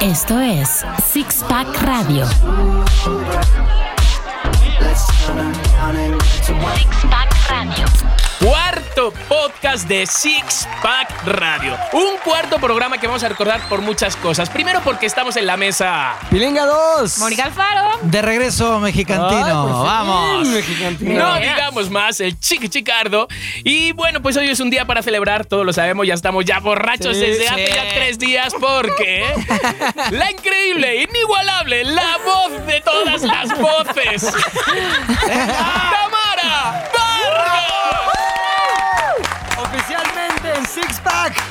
Esto es Six Pack Radio. Six Pack Radio. Cuarto podcast de Six Pack Radio. Un cuarto programa que vamos a recordar por muchas cosas. Primero porque estamos en la mesa. Pilinga 2. Mónica Alfaro. De regreso mexicantino. Vamos. No digamos más, el chiqui chicardo. Y bueno, pues hoy es un día para celebrar, todos lo sabemos, ya estamos ya borrachos Sí, desde sí. hace ya tres días porque la increíble, inigualable, la voz de todas las voces, Tamara Oficialmente en Six Pack.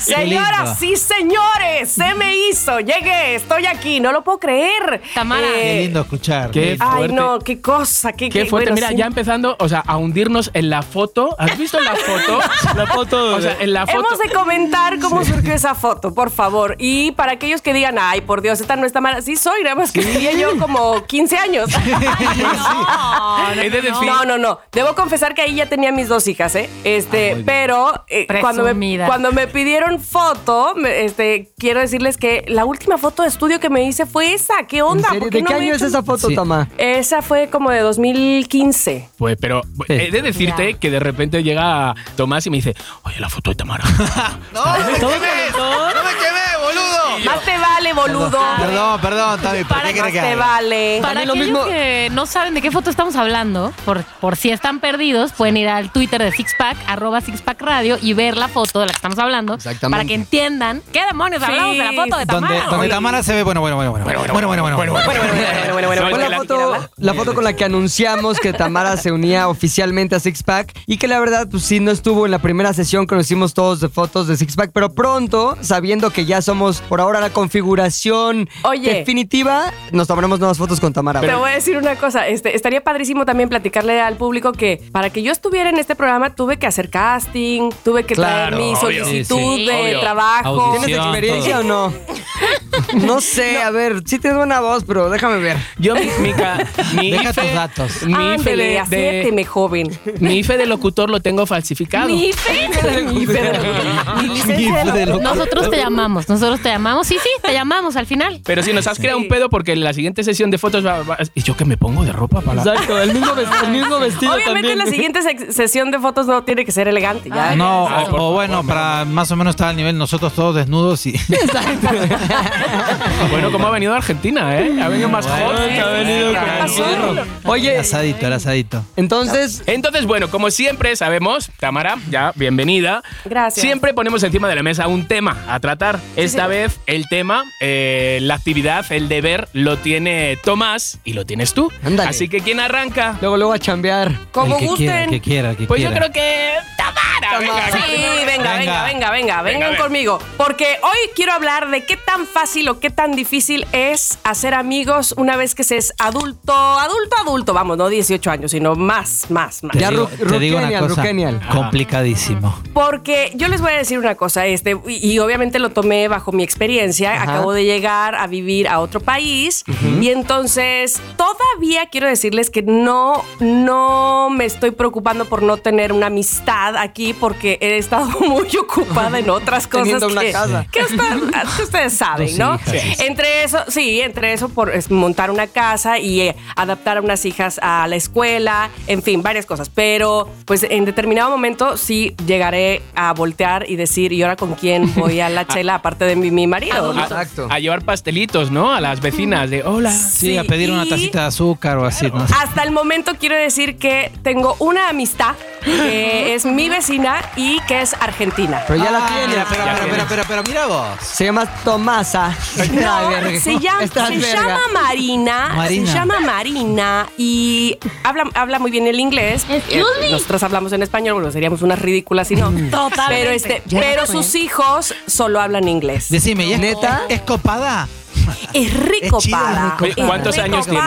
Señoras y señores, se me hizo. Llegué, estoy aquí, no lo puedo creer. Tamara. Qué lindo escuchar. Qué Ay, fuerte. no, qué cosa, qué, Qué qué- fuerte, bueno, mira, sí. ya empezando, o sea, a hundirnos en la foto. ¿Has visto la foto? la foto. O sea, en la foto. Hemos de comentar cómo surgió esa foto, por favor. Y para aquellos que digan, ay, por Dios, esta no está mala. Sí soy, nada más que tenía yo como 15 años. No, no, no. Debo confesar que ahí ya tenía mis dos hijas, ¿eh? Este, pero eh, cuando, me, cuando me pidieron foto, este, quiero decirles que la última foto de estudio que me hice fue esa. ¿Qué ¿En onda? serio? ¿Por qué ¿De no qué me he año es esa foto, Sí. Tama? Esa fue como de 2015. Pues, pero he de decirte que de repente llega Tomás y me dice, oye, la foto de Tamara. ¡No! ¡No me quemé! ¡No me quemé, boludo! Más te vale, boludo. Perdón, perdón, Tavi. ¿Por Para qué más crees que te haga? vale. Para También lo aquellos mismo- que no saben de qué foto estamos hablando, por, por si están perdidos, pueden ir al Twitter de Sixpack, arroba Sixpack Radio, y ver la foto de la que estamos hablando. Exactamente. Para que entiendan qué demonios Sí. hablamos de la foto de Tamara. Donde, Tamara se ve, bueno, bueno, bueno, bueno. Bueno, bueno, bueno, bueno. Bueno, bueno, bueno, bueno, bueno, No, bueno, Fue es que la la- foto, la foto con la que anunciamos que Tamara se unía oficialmente a Six Pack y que la verdad, pues sí, no estuvo en la primera sesión que nos hicimos todos de fotos de Six Pack, pero pronto, sabiendo que ya somos por ahora la configuración Oye. definitiva, nos tomaremos nuevas fotos con Tamara. Te voy a decir una cosa, este, estaría padrísimo también platicarle al público que para que yo estuviera en este programa tuve que hacer casting, tuve que traer Claro, mi obvio. solicitud Sí, sí. de Obvio. trabajo. Audición. ¿Tienes experiencia todo. o no? No sé, a ver, sí tienes buena voz, pero déjame ver. Yo, mi, mi, mi Deja IFE, tus datos. Mi IFE, Ándele, de, de- joven. mi IFE de locutor lo tengo falsificado. Mi fe, mi fe de- mi licencia de lo- Nosotros te llamamos, nosotros te llamamos. Sí, sí, te llamamos al final. Pero si nos has creado un pedo porque en la siguiente sesión de fotos va- va- y yo que me pongo de ropa para la- Exacto, el mismo, ves- el mismo vestido Obviamente también. la siguiente sec- sesión de fotos no tiene que ser elegante. Ya, No, por o, bueno, para más o menos estar al nivel nosotros todos desnudos y... Bueno, ¿cómo ha venido de Argentina, eh? Ha venido más hot. que ha venido ¿Qué con Oye, El asadito, el asadito. entonces, Entonces, bueno, como siempre sabemos, Tamara, ya bienvenida. Gracias. Siempre ponemos encima de la mesa un tema a tratar. Esta vez el tema, eh, la actividad, el deber lo tiene Tomás y lo tienes tú. Ándale. Así que ¿quién arranca? luego, luego a chambear. como el que quiera, el gusten. que quiera, el que Pues yo quiera. creo que Tamara. venga, Sí, venga, venga, Venga. venga, venga, vengan conmigo. Porque hoy quiero hablar de qué tan fácil o qué tan difícil es hacer amigos una vez que se es adulto, adulto, adulto, vamos, no 18 años, sino más, más, más. Te Ya digo, ru- te digo una Rugenial, cosa, Rugenial. complicadísimo. Porque yo les voy a decir una cosa, este, y, y obviamente lo tomé bajo mi experiencia. Ajá. Acabo de llegar a vivir a otro país y entonces todavía quiero decirles que no, no me estoy preocupando por no tener una amistad aquí porque he estado muy ocupada en otras cosas Teniendo una que, casa. que usted- que ustedes saben, Dos ¿no? hijas. Entre eso, sí, entre eso por es, montar una casa y eh, adaptar a unas hijas a la escuela, en fin, varias cosas. Pero pues en determinado momento sí llegaré a voltear y decir, ¿y ahora con quién voy a la chela aparte de mi, mi marido? A, Exacto. a llevar pastelitos, ¿no? A las vecinas de hola. Sí, a pedir una tacita de azúcar o así, ¿no? Hasta el momento quiero decir que tengo una amistad que es mi vecina y que es argentina. Pero ya la Ah, tienes. mira, pero, Ya pero, pero, pero, pero mira vos. Se llama Tomasa. No, se llama, se llama Marina, Marina. Se llama Marina y habla, habla muy bien el inglés. Eh, Nosotros hablamos en español, bueno, seríamos unas ridículas si no. Totalmente. Pero, este, Ya pero sus hijos solo hablan inglés. Decime, ¿y es, ¿Neta? ¿Es copada? Es rico Es chido, para. rico. ¿cuántos años tiene?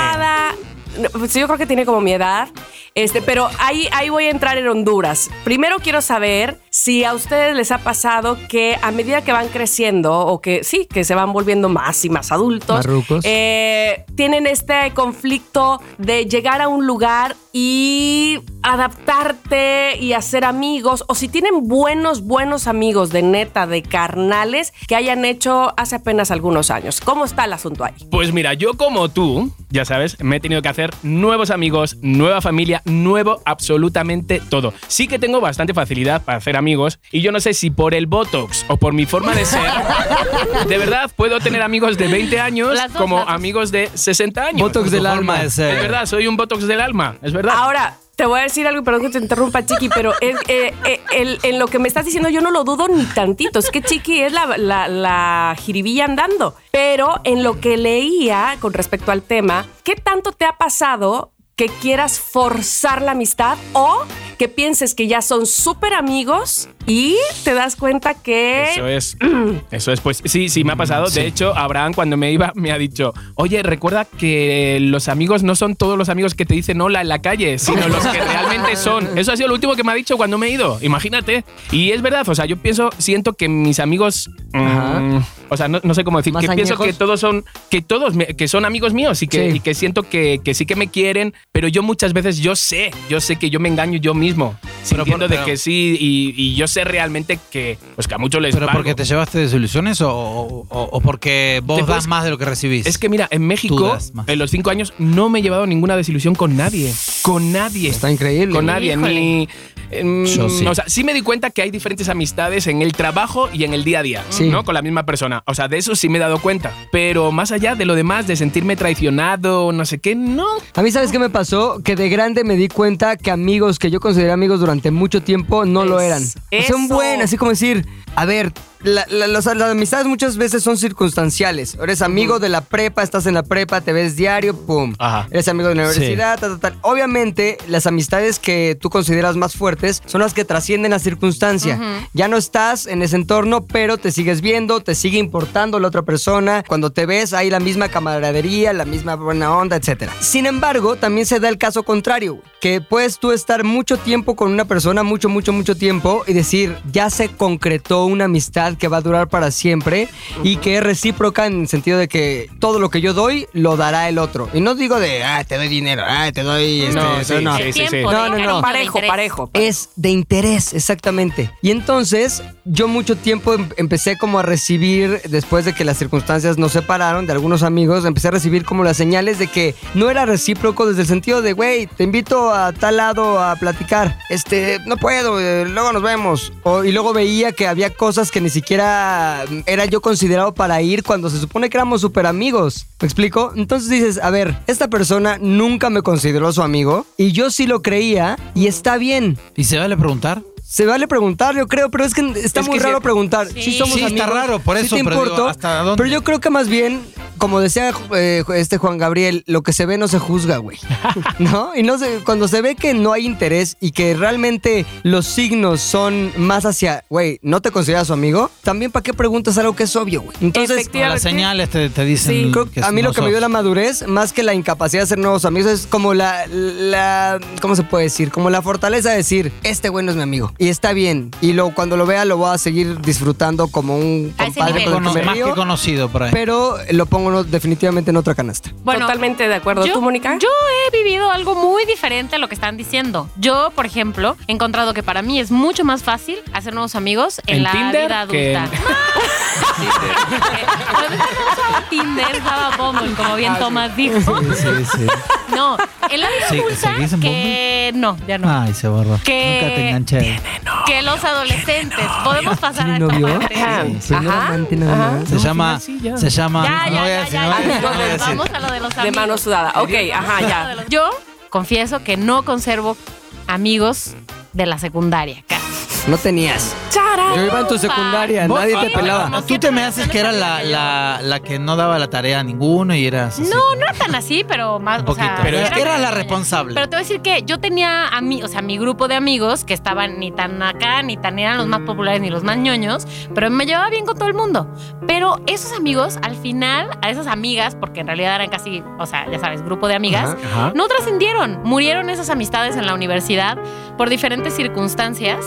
Pues yo creo que tiene como mi edad. Este, pero ahí, ahí voy a entrar en Honduras. Primero quiero saber si a ustedes les ha pasado que a medida que van creciendo o que sí, que se van volviendo más y más adultos, eh, tienen este conflicto de llegar a un lugar y adaptarte y hacer amigos, o si tienen buenos, buenos amigos de neta, de carnales, que hayan hecho hace apenas algunos años. ¿Cómo está el asunto ahí? Pues mira, yo como tú, ya sabes, me he tenido que hacer nuevos amigos, nueva familia, nuevo absolutamente todo. Sí que tengo bastante facilidad para hacer amigos y yo no sé si por el Botox o por mi forma de ser, de verdad puedo tener amigos de 20 años dos, como amigos de 60 años. Botox del forma alma. de ser. Es verdad, soy un Botox del alma, es verdad. Ahora, te voy a decir algo, perdón que te interrumpa, Chiqui, pero eh, eh, en lo que me estás diciendo yo no lo dudo ni tantito. Es que Chiqui es la, la, la jiribilla andando. Pero en lo que leía con respecto al tema, ¿qué tanto te ha pasado que quieras forzar la amistad o que pienses que ya son súper amigos y te das cuenta que... Eso es. Eso es. Pues sí, sí, me ha pasado. De hecho, Abraham, cuando me iba, me ha dicho: Oye, recuerda que los amigos no son todos los amigos que te dicen hola en la calle, sino los que realmente son. Eso ha sido lo último que me ha dicho cuando me he ido. Imagínate. Y es verdad, o sea, yo pienso, siento que mis amigos. mm, Ajá. o sea, no, no sé cómo decir, ¿Más que pienso añejos? que todos son. Que todos me- que son amigos míos y que, Sí. y que siento que, que sí que me quieren, pero yo muchas veces yo sé, yo sé que yo me engaño yo mismo. Pero Sintiendo por- de pero- que sí, y, y yo sé realmente que, pues que a muchos les ¿Pero valgo. porque te llevaste desilusiones o, o- o- porque vos Te das más de lo que recibís? Es que mira, en México, en los cinco años, no me he llevado ninguna desilusión con nadie. Con nadie. Está increíble. Con nadie. Híjole. Ni, em, Yo sí. O sea, sí me di cuenta que hay diferentes amistades en el trabajo y en el día a día, Sí. ¿no? Con la misma persona. O sea, de eso sí me he dado cuenta. Pero más allá de lo demás, de sentirme traicionado, no sé qué, no. A mí, ¿sabes qué me pasó? Que de grande me di cuenta que amigos que yo consideré amigos durante mucho tiempo no lo eran. Es- Son eso. buenos, así como decir, a ver, la- la- los- las amistades muchas veces son circunstanciales. Eres amigo de la prepa, estás en la prepa, te ves diario, pum. Ajá. Eres amigo de la Sí. universidad, tal, tal, tal. Obviamente, las amistades que tú consideras más fuertes son las que trascienden la circunstancia. Ya no estás en ese entorno, pero te sigues viendo, te sigue importando la otra persona. Cuando te ves, hay la misma camaradería, la misma buena onda, etc. Sin embargo, también se da el caso contrario, que puedes tú estar mucho tiempo con una persona, mucho, mucho, mucho tiempo, y decir, ya se concretó una amistad que va a durar para siempre y que es recíproca en el sentido de que todo lo que yo doy, lo dará el otro. Y no digo de, ah, te doy dinero, ah, te doy... este, No, sí, no. sí, sí, No, no, no. Parejo, interés. parejo. Es de interés, exactamente. Y entonces yo mucho tiempo em- empecé como a recibir, después de que las circunstancias nos separaron de algunos amigos, empecé a recibir como las señales de que no era recíproco desde el sentido de, güey, te invito a tal lado a platicar. Este, no puedo, eh, luego nos vemos. O- y luego veía que había cosas que ni siquiera mm, era yo considerado para ir cuando se supone que éramos súper amigos. ¿Me explico? Entonces dices, a ver, esta persona nunca me consideró su amigo y yo sí lo creía y está bien. ¿Y se vale preguntar? Se vale preguntar, yo creo, pero es que está Es muy que raro sí. preguntar. Sí. Sí, somos Sí, está raro, por eso, te pero digo, importo, ¿hasta dónde? Pero yo creo que más bien, como decía eh, este Juan Gabriel, lo que se ve no se juzga, güey. ¿No? Y no se, cuando se ve que no hay interés y que realmente los signos son más hacia, güey, no te consideras su amigo, también para qué preguntas algo que es obvio, güey. Entonces, las señales te, te dicen Sí, creo- que a mí lo que me dio la madurez, más que la incapacidad de hacer nuevos amigos, es como la, la ¿cómo se puede decir? Como la fortaleza de decir, este güey no es mi amigo. Y está bien. Y lo, cuando lo vea lo voy a seguir disfrutando como un A ese compadre nivel. con el Cono- que me más que conocido por ahí. pero lo pongo definitivamente en otra canasta. Bueno, Totalmente de acuerdo. Yo, ¿Tú, Mónica? yo he vivido algo muy diferente a lo que están diciendo. Yo, por ejemplo, he encontrado que para mí es mucho más fácil hacer nuevos amigos en, ¿En la Tinder vida que en- adulta. Cuando yo no usaba Tinder, usaba Bumble, como bien Tomás dijo. Sí, sí. No, en la vida Sí, adulta ¿seguís en que no, ya no. Ay, se borró. Que- Nunca te enganché. que los adolescentes podemos pasar ¿Tiene a novio? esta parte. Ajá. Señor Ajá, amante nada ajá. más. Se llama, sí, se llama, Ya, no ya, voy a ya, decir, ya, no voy a ya, decir, no voy a ya, decir. Vamos a lo de los De amigos. mano sudada. Ok, ajá, ya. Yo confieso que no conservo amigos de la secundaria. casi. No tenías. ¡Chara! Yo iba en tu secundaria, Vos- nadie te pelaba. Tú te me haces que era la, la, la que no daba la tarea a ninguno y eras así. No, no era tan así, pero más. Un o sea, poquito. Pero es que era la responsable. Pero te voy a decir que yo tenía a mí, o sea, mi grupo de amigos que estaban ni tan acá, ni tan eran los más populares ni los más ñoños, pero me llevaba bien con todo el mundo. Pero esos amigos, al final, a esas amigas, porque en realidad eran casi, o sea, ya sabes, grupo de amigas, Ajá. Ajá. no trascendieron. Murieron esas amistades en la universidad por diferentes circunstancias.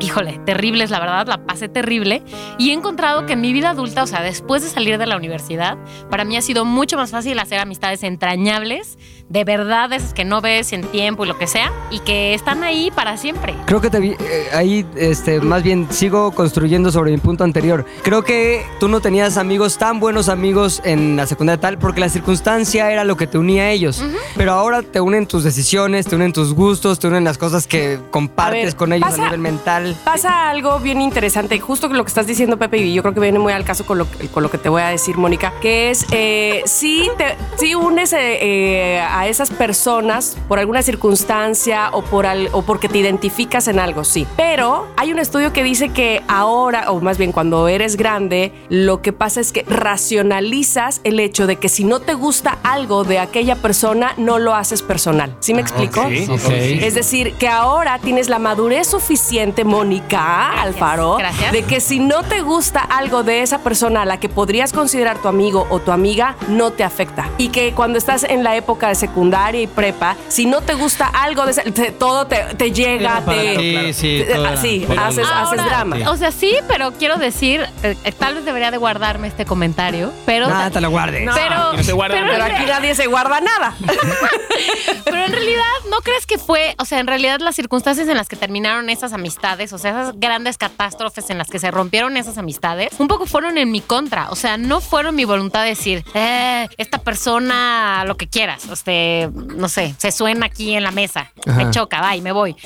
Híjole, terribles, la verdad, la pasé terrible. Y he encontrado que en mi vida adulta, o sea, después de salir de la universidad, para mí ha sido mucho más fácil hacer amistades entrañables, de verdad, esas que no ves en tiempo y lo que sea, y que están ahí para siempre. Creo que te vi- eh, ahí, este, más bien sigo construyendo sobre mi punto anterior. Creo que tú no tenías amigos tan buenos amigos en la secundaria tal porque la circunstancia era lo que te unía a ellos. Pero ahora te unen tus decisiones, te unen tus gustos, te unen las cosas que compartes ver, con ellos pasa- a nivel mental. Pasa algo bien interesante, justo lo que estás diciendo, Pepe, y yo creo que viene muy al caso con lo, con lo que te voy a decir, Mónica, que es, eh, sí, te, sí unes eh, eh, a esas personas por alguna circunstancia o, por al- o porque te identificas en algo, sí. Pero hay un estudio que dice que ahora, o más bien cuando eres grande, lo que pasa es que racionalizas el hecho de que si no te gusta algo de aquella persona, no lo haces personal. ¿Sí me explico? Ok, ok. Es decir, que ahora tienes la madurez suficiente, Mónica Alfaro, gracias. de que si no te gusta algo de esa persona a la que podrías considerar tu amigo o tu amiga, no te afecta. Y que cuando estás en la época de secundaria y prepa, si no te gusta algo de ese, te- todo te, te llega, te, sí, te- todo era- sí, todo era- haces, haces Ahora, drama. O sea, sí, pero quiero decir, eh, eh, tal vez debería de guardarme este comentario, pero... Nada, te lo guardes. No. pero, que no se guarda pero, Pero aquí nadie se guarda nada. pero en realidad, ¿no crees que fue, o sea, en realidad las circunstancias en las que terminaron esas amistades, o sea, esas grandes catástrofes en las que se rompieron esas amistades, un poco fueron en mi contra, o sea, no fueron mi voluntad de decir, eh, esta persona, lo que quieras, este, no sé, se suena aquí en la mesa, Ajá. me choca, va y me voy.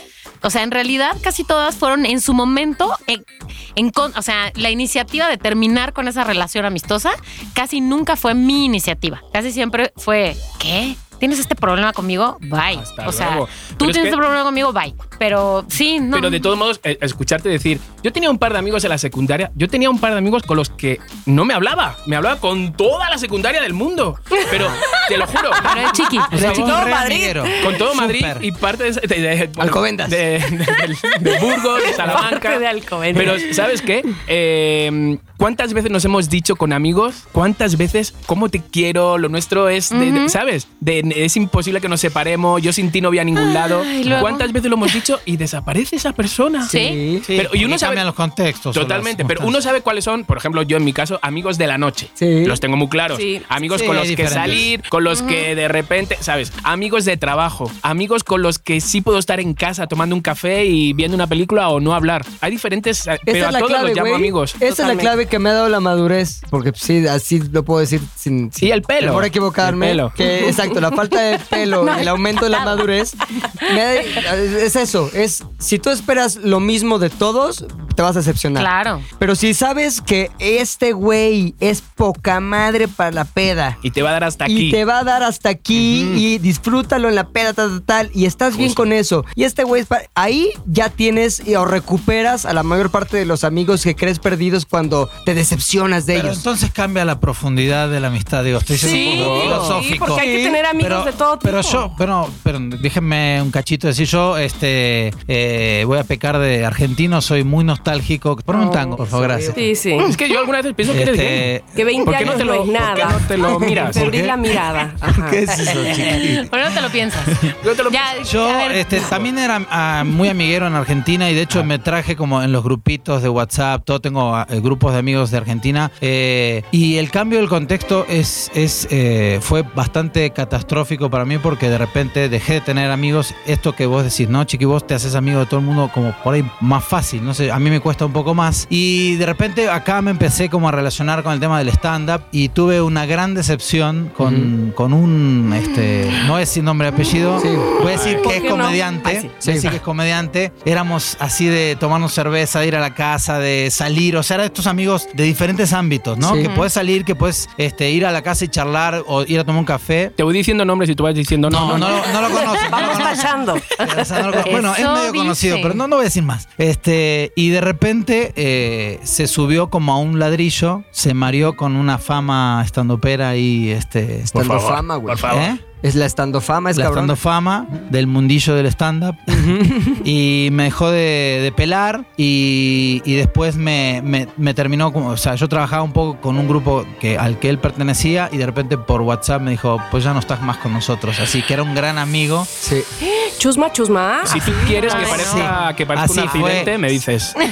O sea, en realidad casi todas fueron en su momento, en, en o sea, la iniciativa de terminar con esa relación amistosa casi nunca fue mi iniciativa. Casi siempre fue, ¿qué? ¿Tienes este problema conmigo? Bye. Hasta o sea, luego. tú Pero es tienes que- este problema conmigo, bye. Pero sí, no. Pero de todos modos, eh, escucharte decir, yo tenía un par de amigos en la secundaria, yo tenía un par de amigos con los que no me hablaba, me hablaba con toda la secundaria del mundo. Pero te lo juro. Pero es chiqui. O sea, chiqui. vos Todo Madrid. Con todo Madrid Súper. y parte de, de, de- bueno, Alcobendas. de, de- de- de Burgos, de Salamanca. Parte de Alcobendas. Pero, ¿sabes qué? Eh, ¿Cuántas veces nos hemos dicho con amigos? ¿Cuántas veces cómo te quiero? Lo nuestro es, de- de- Ujú. ¿sabes? De- es imposible que nos separemos. Yo sin ti no voy a ningún lado. Ay. ¿Cuántas veces lo hemos dicho y desaparece esa persona? Sí. Sí, Pero- y uno sabe- cambian los contextos. Totalmente, pero uno sabe cuáles son, por ejemplo, yo en mi caso, amigos de la noche. Sí. Los tengo muy claros. Sí. Amigos Sí, con los que salir, con los que de repente, ¿sabes? Amigos de trabajo, amigos con los que sí puedo estar en casa tomando un café y viendo una película o no hablar. Hay diferentes, Esa pero es a la todos clave, los llamo amigos. Esa es la clave que me ha dado la madurez. Porque sí, así lo puedo decir sin, sin Y el pelo. a equivocarme. El pelo. Que exacto, la falta de pelo el aumento de la madurez. me ha- es eso. Es si tú esperas lo mismo de todos, te vas a decepcionar. Claro. Pero si sabes que este güey es poca madre para la peda. Y te va a dar hasta Y aquí. te va a dar hasta aquí y disfrútalo en la peda, tal, tal, tal, y estás bien con eso. Y este güey, es ahí ya tienes y- o recuperas a la mayor parte de los amigos que crees perdidos cuando te decepcionas de Pero ellos. entonces cambia la profundidad de la amistad. Digo, estoy siendo Sí, un poco sí, filosófico. porque hay que tener amigos pero, de todo tipo. Pero yo, pero, pero déjenme un cachito decir yo, este, eh, voy a pecar de argentino, soy muy nostálgico. Ponme un tango, por favor, gracias. Sí, sí. Es que yo algunas veces pienso que eres gay. Este, Que 20 ¿Por qué años no te no, lo- es por qué nada. no te lo miras? Perdí la mirada. Ajá. ¿Qué es eso, chiquitito? Bueno, no te lo piensas. Yo te lo- Ya, Yo a ver. este, también era ah, muy amiguero en Argentina y de hecho me traje como en los grupitos de WhatsApp, todo tengo ah, eh, grupos de amigos de Argentina eh, y el cambio del contexto es, es eh, fue bastante catastrófico para mí porque de repente dejé de tener amigos, esto que vos decís, ¿no? Chiqui, vos te haces amigo de todo el mundo como por ahí más fácil, no sé, a mí me cuesta un poco más y de repente acá me empecé como a relacionar con el tema del stand-up y tuve una gran decepción con, con un, este, no a decir nombre y apellido, Sí. voy a decir ¿Por que es qué no? comediante, Ay, sí. voy a decir que es comediante, éramos así de tomarnos cerveza, de ir a la casa, de salir, o sea, eran estos amigos de diferentes ámbitos, ¿no? Sí. Que puedes salir, que puedes este, ir a la casa y charlar o ir a tomar un café. Te voy diciendo nombres y tú vas diciendo No, no, no, lo- no lo lo Vamos conoces. tachando. O sea, no lo con- bueno, es medio conocido, pero no, no voy a decir más. Este, y de repente eh, se subió como a un ladrillo, se mareó con una fama estandopera y este. Estando favor, fama, güey. por favor. ¿Eh? Es la estando fama, es la cabrón. estando fama del mundillo del stand-up. y me dejó de, de pelar y, y después me, me- me terminó como, o sea, yo trabajaba un poco con un grupo que, al que él pertenecía y de repente por WhatsApp me dijo, pues ya no estás más con nosotros. Así que era un gran amigo. Sí. Chusma, chusma. Si tú quieres que parezca, que parezca un fue. accidente, me dices.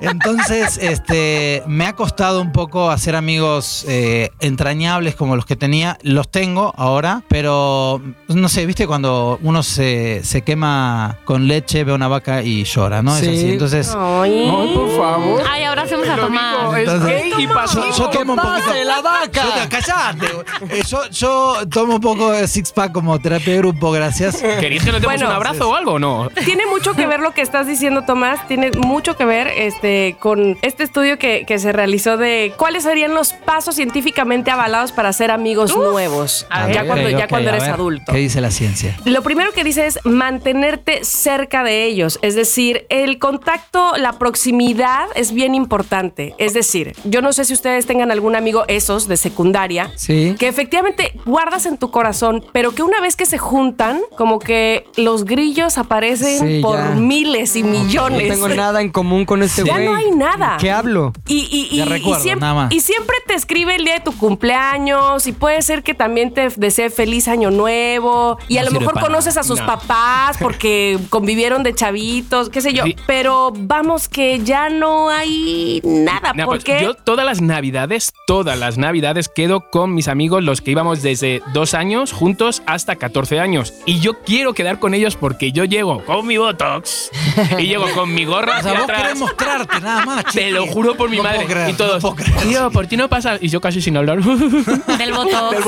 Entonces, este, me ha costado un poco hacer amigos eh, entrañables como los que tenía. Los tengo ahora, pero no sé, viste cuando uno se, se quema con leche, ve una vaca y llora, ¿no? Sí. Es así. Entonces, Ay. Por favor. Ay, ahora hacemos a tomar. y yo, yo tomo un poquito. pase la vaca! Yo- callate. Eh, Yo, yo tomo un poco de six pack como terapia de grupo, gracias. ¿Queréis que nos demos Bueno, un abrazo o algo o no? Tiene mucho que ver lo que estás diciendo, Tomás. Tiene mucho que ver este, con este estudio que, que se realizó de cuáles serían los pasos científicamente avalados para ser amigos nuevos. A ya cuando, ya eres ver, adulto. ¿Qué dice la ciencia? Lo primero que dice es mantenerte cerca de ellos, es decir, el contacto, la proximidad es bien importante. Es decir, yo no sé si ustedes tengan algún amigo esos de secundaria Sí. que efectivamente guardas en tu corazón, pero que una vez que se juntan, como que los grillos aparecen Sí, por ya. miles y millones. No tengo nada en común con este Ya güey. no hay nada. ¿Qué hablo? Y, y, y, recuerdo, y siempre, y siempre te escribe el día de tu cumpleaños y puede ser que también te desee feliz año nuevo y a No lo sirve mejor para conoces a sus No. papás porque convivieron de chavitos, qué sé yo, Sí. pero vamos que ya no hay nada pues, porque yo todas las navidades, todas las navidades quedo con mis amigos, los que íbamos desde dos años juntos hasta 14 años. Y yo quiero quedar con ellos porque yo llego con mi Botox y llego con mi gorra O sea, vos atrás. querés mostrarte nada más. Te chiqui. lo juro por mi No madre. puedo creer, y todos, no puedo creer. tío, ¿por ti no pasa? Y yo casi sin hablar. Del voto. Del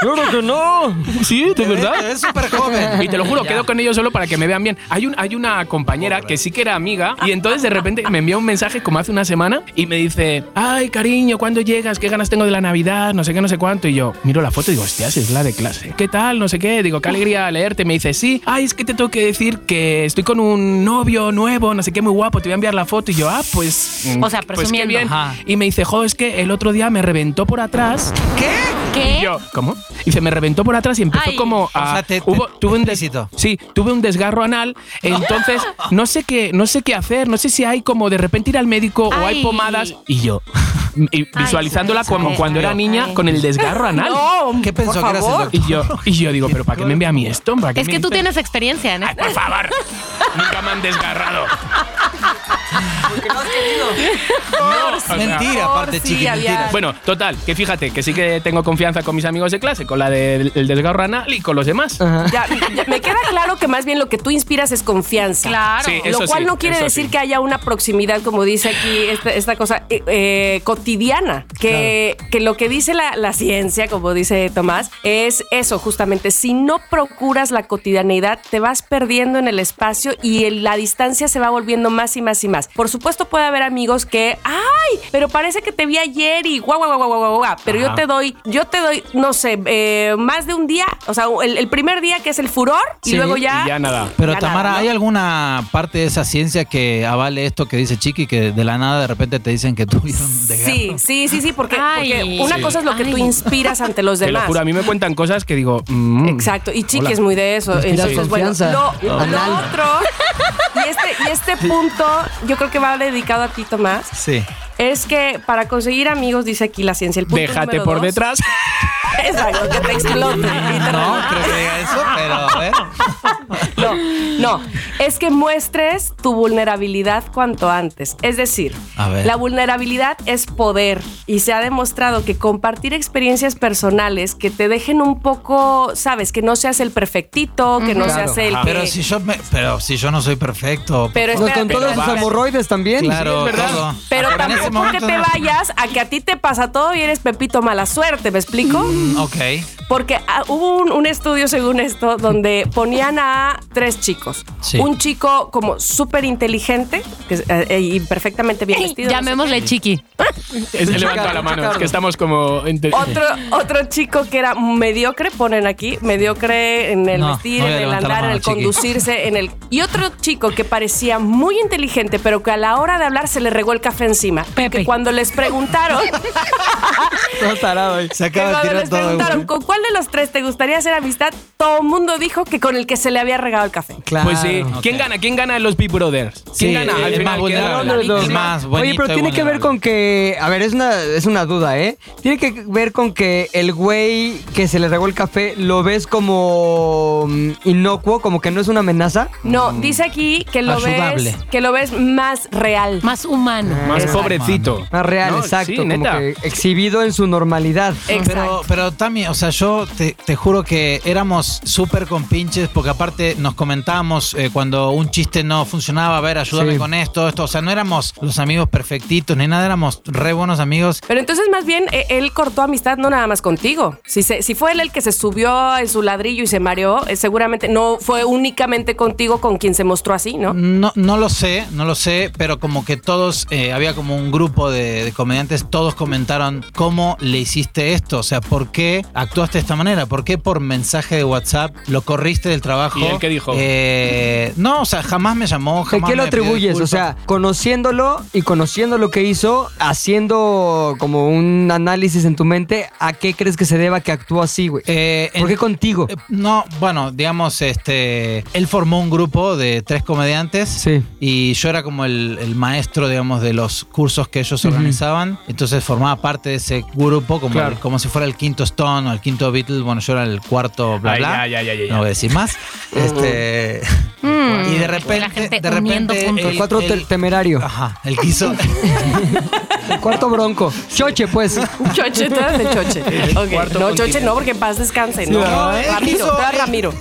¡Claro que no! Sí, de verdad. Es súper joven. Y te lo juro, quedo con ellos solo para que me vean bien. Hay, un, hay una compañera que sí que era amiga y entonces de repente me envía un mensaje como hace una semana y me dice, ay cariño, ¿cuándo llegas? ¿Qué ganas tengo de la Navidad? No sé qué, no sé cuánto. Y yo miro la foto y digo, hostia, si es la de clase. ¿Qué tal? No sé qué. Digo, qué alegría leerte. Me dice, sí, ay, es que te tengo que decir que estoy con un novio nuevo, no sé qué, muy guapo, te voy a enviar la foto. Y yo, ah, pues... mm, O sea, pues qué presumiendo. bien. Ajá. Y me dice, jo, es que el otro día me reventó por atrás. ¿Qué? Y yo, ¿cómo? Dice, me reventó por atrás y empezó Ay. como a. O sea, te- te- hubo- tuve un des-. Sí, tuve un desgarro anal. Entonces, no sé qué, no sé qué hacer. No sé si hay como de repente ir al médico o hay Ay. pomadas. Y yo, y visualizándola sí, como sí. cuando era niña Ay. con el desgarro anal. no, ¿Qué pensó por que favor. Y yo, y yo digo, pero ¿para qué me envía a mí esto? ¿Para qué Es me que tú tienes experiencia en Ay, esto. por favor. Nunca me han desgarrado. No, o sea, Mentira, aparte, sí, chiqui, había- mentira. Bueno, total, que fíjate que sí que tengo confianza con mis amigos de clase, con la del el desgarro anal y con los demás. Ajá. Ya, ya, me queda claro que más bien lo que tú inspiras es confianza. Claro. Sí, Lo cual sí, no quiere decir sí. que haya una proximidad, como dice aquí esta, esta cosa eh, eh, cotidiana. Que, que lo que dice la, la ciencia, como dice Tomás, es eso, justamente. Si no procuras la cotidianeidad, te vas perdiendo en el espacio y el- la distancia se va volviendo más y más y más. Por supuesto, puede haber amigos que, ¡ay! Pero parece que te vi ayer y guau, guau, guau, guau, guau, guau. Pero yo te doy, yo te doy, no sé, eh, más de un día, o sea, el, el primer día que es el furor y Sí, luego ya. y ya nada. Pero ya Tamara, nada, ¿no? ¿hay alguna parte de esa ciencia que avale esto que dice Chiqui, que de la nada de repente te dicen que tuvieron desgarro? Sí, sí, sí, sí, porque, Ay. porque una Sí. cosa es lo que tú inspiras ante los Te lo demás. juro, a mí me cuentan cosas que digo. mm, Exacto, y Chiqui hola. es muy de eso. Entonces, bueno, lo, lo otro, y este, y este punto, yo creo que va dedicado a ti, Tomás, Sí. Es que para conseguir amigos, dice aquí la ciencia, el punto Déjate por dos- detrás. Exacto, que te explote. No, creo que diga eso, pero. No, no. Es que muestres tu vulnerabilidad cuanto antes. Es decir, la vulnerabilidad es poder y se ha demostrado que compartir experiencias personales que te dejen un poco, sabes, que no seas el perfectito, que no Claro. seas el que... Pero si yo me, pero si yo no soy perfecto. Pero espérate, con todos espérate. hemorroides también. claro, Sí, es verdad. todo. Pero tampoco que momento te vayas a que a ti te pasa todo y eres Pepito mala suerte, ¿me explico? Ok. Porque ah, hubo un, un estudio según esto donde ponían a tres chicos. Sí. Un chico como súper inteligente que es, eh, eh, y perfectamente bien vestido. no sé Llamémosle Chiqui. Es levanta la mano, es que estamos como. Otro, otro chico que era mediocre, ponen aquí, mediocre en el No, vestir, no en el andar, en el chiqui. conducirse, en el. Y otro chico que parecía muy inteligente, pero que a la hora de hablar se le regó el café encima. Pepe. Que cuando les preguntaron, Todo tarado. Se acaba de cuando tirar les todo. preguntaron con cuál de los tres te gustaría hacer amistad, todo el mundo dijo que con el que se le había regado el café. Claro. Pues sí. ¿Quién gana? ¿Quién gana en los Big Brothers? ¿Quién Sí, gana? el Al más final, ¿quién vulnerable. gana? El más Oye, pero tiene que ver con que. A ver, es una, es una duda, ¿eh? Tiene que ver con que el güey que se le regó el café lo ves como mm, inocuo, como que no es una amenaza. No, dice aquí que lo Ayudable. ves, que lo ves más real. Más humano. Más Exacto. Más real, No, exacto. sí, como neta. que exhibido en su normalidad. Pero, Exacto. pero Tami, o sea, yo te, te juro que éramos súper compinches porque aparte nos comentábamos eh, cuando un chiste no funcionaba, a ver, ayúdame Sí. con esto, esto. O sea, no éramos los amigos perfectitos ni nada, éramos re buenos amigos. Pero entonces más bien eh, él cortó amistad no nada más contigo. Si, se- si fue él el que se subió en su ladrillo y se mareó, eh, seguramente no fue únicamente contigo con quien se mostró así, ¿no? No, no lo sé, no lo sé, pero como que todos, eh, había como un grupo de, de comediantes, todos comentaron cómo le hiciste esto, o sea, ¿por qué actuaste de esta manera? ¿Por qué por mensaje de WhatsApp lo corriste del trabajo? ¿Y él qué dijo? Eh, no, o sea, jamás me llamó, ¿De jamás qué lo me pidió atribuyes? O sea, conociéndolo y conociendo lo que hizo, haciendo como un análisis en tu mente, ¿a qué crees que se deba que actuó así, güey? Eh, ¿Por qué contigo? eh, No, bueno, digamos, este, él formó un grupo de tres comediantes Sí. y yo era como el, el maestro, digamos, de los cursos que ellos organizaban. Entonces formaba parte de ese grupo como, Claro. el- como si fuera el quinto Stone o el quinto Beatle. Bueno, yo era el cuarto, bla, Ay, bla. ya, ya, ya, ya, ya. No voy a decir más. este, y de repente, La gente de repente, puntos. El cuatro te- temerario. Ajá, él quiso. El cuarto bronco. Choche, pues. Choche, tú eres de choche. No, choche no, porque en paz descanse. no, no, él Ramiro, quiso- Ramiro.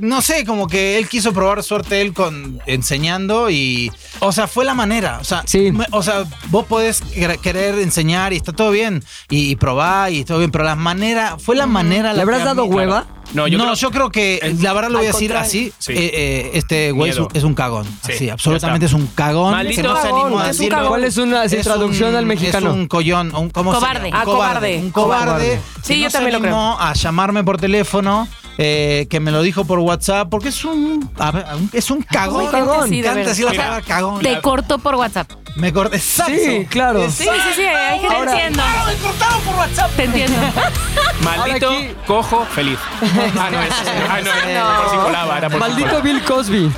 No sé, como que él quiso probar suerte él con enseñando y, o sea, fue la manera, o sea, Sí. me- o sea, vos podés quer- querer enseñar y está todo bien y, y probar y todo bien, pero la manera, fue la manera. ¿Le la habrás dado mí- hueva? No, yo creo- que la verdad lo voy a decir contrario. así, Sí. eh, eh, este güey es es un cagón, Sí, así, absolutamente es un cagón Maldito que no se cagón, animó a es un decirlo. cagón. ¿Cuál es una así, Es traducción un- al mexicano? Es un collón, un, ¿cómo se Cobarde. llama? Ah, Un cobarde. Un cobarde. Cobarde. que Sí, yo no se también lo creo. animó a llamarme por teléfono, eh, que me lo dijo por WhatsApp, porque es un, a ver, un- es un cagón. Un cagón. Sí, Canta así la Mira, palabra cagón. Te cortó por WhatsApp. Me corté. Exacto. Sí, claro. Sí, sí, sí, hay gente Te Ahora- entiendo. Me cortaron por WhatsApp. Te entiendo. Maldito, Ahora aquí- cojo, feliz. Ah, no, es, ah, no, era por si colaba, era por si Maldito colaba. Bill Cosby.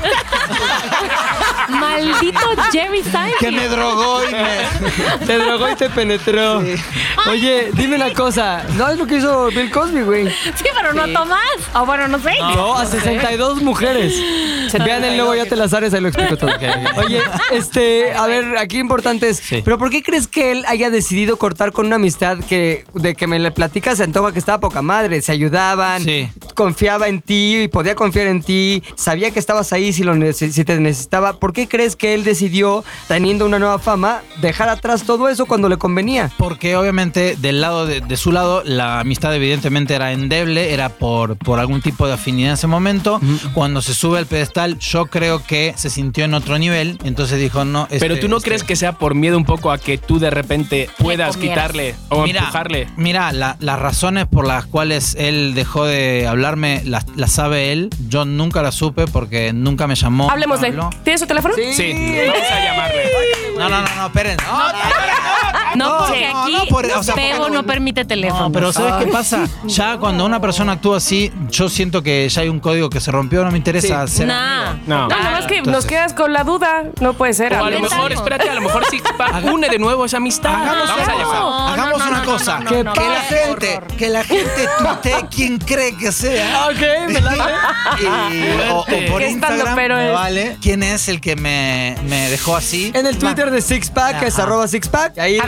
Maldito Jerry Seinfeld. Que me drogó y me. Te drogó y te penetró. Oye, dime una cosa. No es lo que hizo Bill Cosby, güey. Sí, pero no Tomás. O bueno, no sé. No, a 62 mujeres. Vean el nuevo Ya te las ares, ahí lo explico todo. Oye, este, a ver, aquí importante es, Sí. pero ¿por qué crees que él haya decidido cortar con una amistad que de que me le platicas se antoja que estaba poca madre, se ayudaban, Sí. confiaba en ti y podía confiar en ti, sabía que estabas ahí si lo neces- si te necesitaba? ¿Por qué crees que él decidió, teniendo una nueva fama, dejar atrás todo eso cuando le convenía? Porque obviamente del lado de, de su lado la amistad evidentemente era endeble, era por, por algún tipo de afinidad en ese momento. Cuando se sube al pedestal yo creo que se sintió en otro nivel, entonces dijo no. Pero este- tú no este- crees que sea por miedo un poco a que tú de repente puedas quitarle o mira, empujarle. Mira, la- las razones por las cuales él dejó de hablarme las, las sabe él. Yo nunca las supe porque nunca me llamó. Hablemosle. ¿Tienes su teléfono? Sí, vamos a llamarle. No, no, no, no, esperen. No, No, porque no, aquí no, por- o sea, Pego porque- no permite teléfono. No, pero ¿sabes qué pasa? Ya cuando una persona actúa así, yo siento que ya hay un código que se rompió, no me interesa Sí. ser Nah. No. No, nada más que Entonces- nos quedas con la duda. No puede ser. O a lo mejor, espérate, a lo mejor sí pa- une de nuevo esa amistad. Hagamos, Vamos a hagamos no, no, una no, cosa. no, no, que, no, que no. la gente, que la gente tuitee quien cree que sea. Ok, me la Y- o, o por Instagram, vale. ¿Quién es el que me, me dejó así? En el Twitter de Six Pack, que es arroba Six Pack. Ahí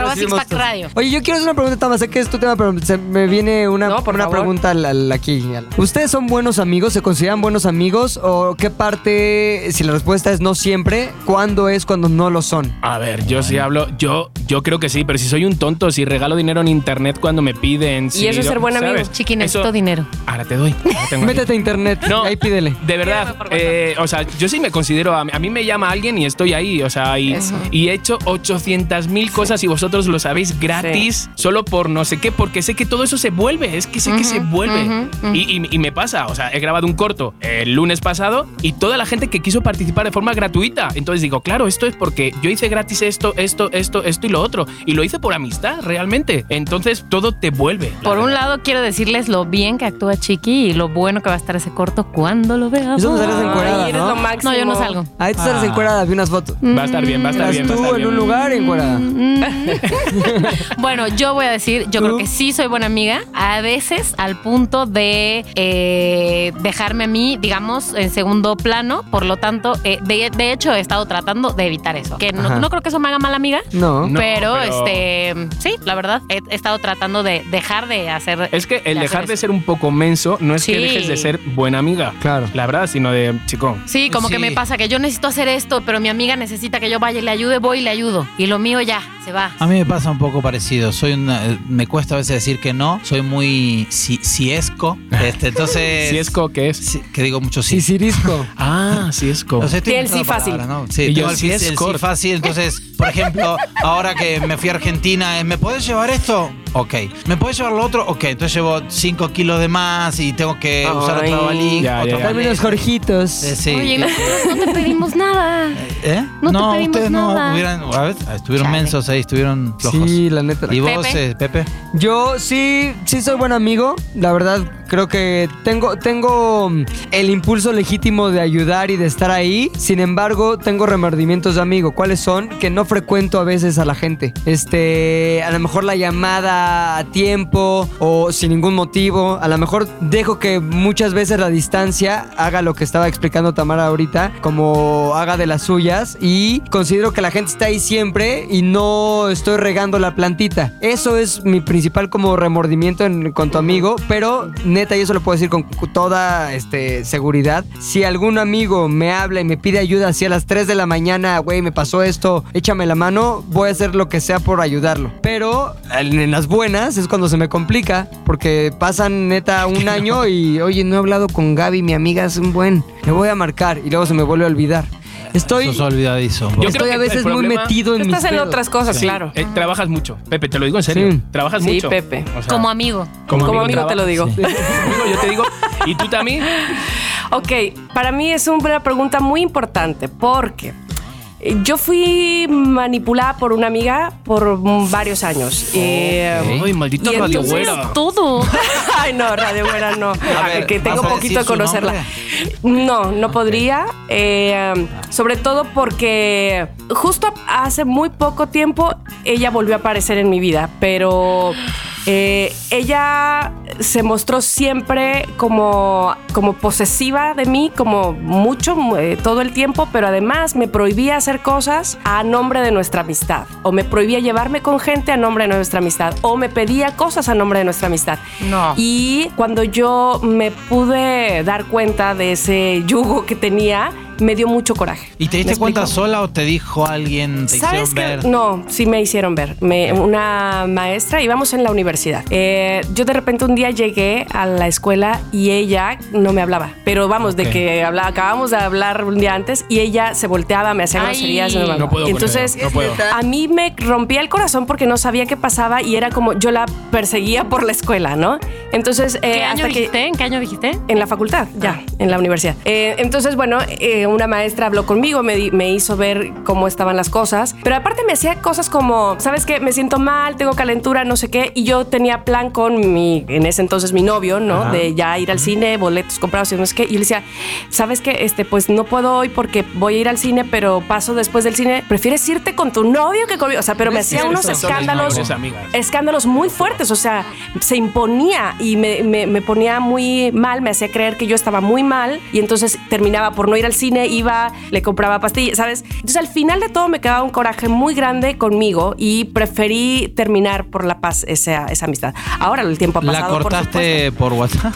Radio. Oye, yo quiero hacer una pregunta, Tama. Sé que es tu tema, pero se me viene una, No, por una favor. pregunta al- al- aquí. al- ¿Ustedes son buenos amigos? ¿Se consideran buenos amigos? ¿O qué parte, si la respuesta es no siempre, cuándo es cuando no lo son? A ver, yo sí hablo, yo, yo creo que sí, pero si soy un tonto, si regalo dinero en internet cuando me piden. si eso es ser buen amigo. Chiqui, necesito Eso- dinero. Ahora te doy. ahora tengo aquí. Métete a internet, No, ahí pídele. De verdad, eh, o sea, yo sí me considero, a mí, a mí me llama alguien y estoy ahí, o sea, y, y he hecho 800 mil cosas y vosotros lo sabéis gratis, solo por no sé qué, porque sé que todo eso se vuelve, es que sé que se vuelve. Y, y- y me pasa, o sea, he grabado un corto el lunes pasado y toda la gente que quiso participar de forma gratuita, entonces digo, claro, esto es porque yo hice gratis esto, esto, esto, esto y lo otro, y lo hice por amistad, realmente. Entonces todo te vuelve. la Por un verdad. lado, quiero decirles lo bien que actúa Chiqui y lo bueno que va a estar ese corto cuando lo veamos. Eso no sales encuerada, Ay, eres ¿no? lo máximo. No, yo no salgo. Ahí tú sales Ah. encuerada, vi unas fotos. Va a estar bien, va a estar bien. tú estar en bien. un lugar encuerada. Bueno, yo voy a decir, yo ¿Tú? creo que sí soy buena amiga, a veces al punto de eh, dejarme a mí, digamos, en segundo plano. Por lo tanto, eh, de, de hecho, he estado tratando de evitar eso. Que no, creo que eso me haga mala amiga. No. No, pero, pero- este, sí, la verdad, he, he estado tratando de dejar de hacer. Es que el de dejar de ser un poco menso no es que dejes de ser buena amiga. Claro. La verdad, sino de chico. Sí, como que me pasa que yo necesito hacer esto, pero mi amiga necesita que yo vaya y le ayude, voy y le ayudo. Y lo mío ya, se va. A mí me pasa un poco parecido. Soy una- eh, me cuesta a veces decir que no. Soy muy si, siesco. Este, entonces. Si es co, ¿qué es? Que digo mucho Sí, sí. Cirisco. Ah, si es co. O sea, estoy Tiene el sí fácil. Sí, Y yo el el sí fácil. Entonces, por ejemplo, ahora que me fui a Argentina, ¿me puedes llevar esto? Ok. ¿Me puedes llevar lo otro? Ok. Entonces llevo 5 kilos de más y tengo que usar Ay. otra valija. Ya. Dame unos. Jorjitos. Eh, sí. Oye, nosotros no te pedimos nada. ¿Eh? no te pedimos ustedes nada. no hubieran. A ver, estuvieron Chale. mensos ahí, estuvieron flojos. Sí, la neta. ¿Y vos, Pepe? eh, Pepe? Yo sí, sí soy buen amigo. La verdad, creo que tengo, tengo mm, el impulso legítimo de ayudar y de estar ahí. Sin embargo, tengo remordimientos de amigo. ¿Cuáles son? Que no frecuento a veces a la gente. Este, a lo mejor la llamada a tiempo o sin ningún motivo. A lo mejor dejo que muchas veces la distancia haga lo que estaba explicando Tamara ahorita, como haga de las suyas. Y considero que la gente está ahí siempre y no estoy regando la plantita. Eso es mi principal como remordimiento en, con tu amigo, pero neta, y eso lo puedo decir con toda este, seguridad. Si algún amigo me habla y me pide ayuda así a las 3 de la mañana, güey, me pasó esto, échame la mano, voy a hacer lo que sea por ayudarlo. Pero en las buenas es cuando se me complica, porque pasan neta un año y, oye, no he hablado con Gaby, mi amiga es un buen, me voy a marcar y luego se me vuelve a olvidar. Estoy, olvidadizo. Yo estoy creo a que veces el muy problema- metido en mis Estás en pedos. otras cosas, Sí, claro. eh, trabajas mucho. Pepe, te lo digo en serio. Sí. Trabajas Sí, mucho. Pepe. O sea, Como amigo. Como amigo te lo digo. Sí. Amigo, yo te digo. ¿Y tú también? Ok, para mí es una pregunta muy importante porque yo fui manipulada por una amiga por varios años. Eh, Ay, maldita Y radio güera. Todo. Ay, no, Radio Güera no. A ver, que tengo ¿vas a poquito de conocerla. nombre? No, no podría. eh, sobre todo porque justo hace muy poco tiempo ella volvió a aparecer en mi vida, pero eh, ella se mostró siempre como, como posesiva de mí, como mucho, eh, todo el tiempo, pero además me prohibía hacer cosas a nombre de nuestra amistad, o me prohibía llevarme con gente a nombre de nuestra amistad, o me pedía cosas a nombre de nuestra amistad. No. Y cuando yo me pude dar cuenta de ese yugo que tenía, me dio mucho coraje. ¿Y te ¿Me diste cuenta sola o te dijo alguien? ¿Te ¿Sabes ver? No, sí me hicieron ver. Me- una maestra, íbamos en la universidad. Eh, yo de repente un día llegué a la escuela y ella no me hablaba. Pero vamos, de que habla- acabamos de hablar un día antes y ella se volteaba, me hacía Ay. groserías. hablaba. No puedo Entonces, no puedo. a mí me rompía el corazón porque no sabía qué pasaba y era como yo la perseguía por la escuela, ¿no? Entonces, eh, ¿Qué año hasta que dijiste? ¿En qué año dijiste? en la facultad, ya, en la universidad. Eh, entonces, bueno, eh, una maestra habló conmigo, me, me hizo ver cómo estaban las cosas, pero aparte me hacía cosas como, ¿sabes qué? Me siento mal, tengo calentura, no sé qué, y yo tenía plan con mi, en ese entonces mi novio, ¿no? Ajá. De ya ir al cine, boletos comprados y no sé qué, y yo le decía, ¿sabes qué? Este, pues no puedo hoy porque voy a ir al cine, pero paso después del cine, ¿prefieres irte con tu novio que conmigo? O sea, pero me hacía unos escándalos escándalos muy fuertes, o sea, se imponía y me, me- me ponía muy mal, me hacía creer que yo estaba muy mal y entonces terminaba por no ir al cine cine, iba, le compraba pastillas, ¿sabes? Entonces al final de todo me quedaba un coraje muy grande conmigo y preferí terminar por la paz esa, esa amistad. Ahora el tiempo ha ¿La pasado. por cortaste por, WhatsApp?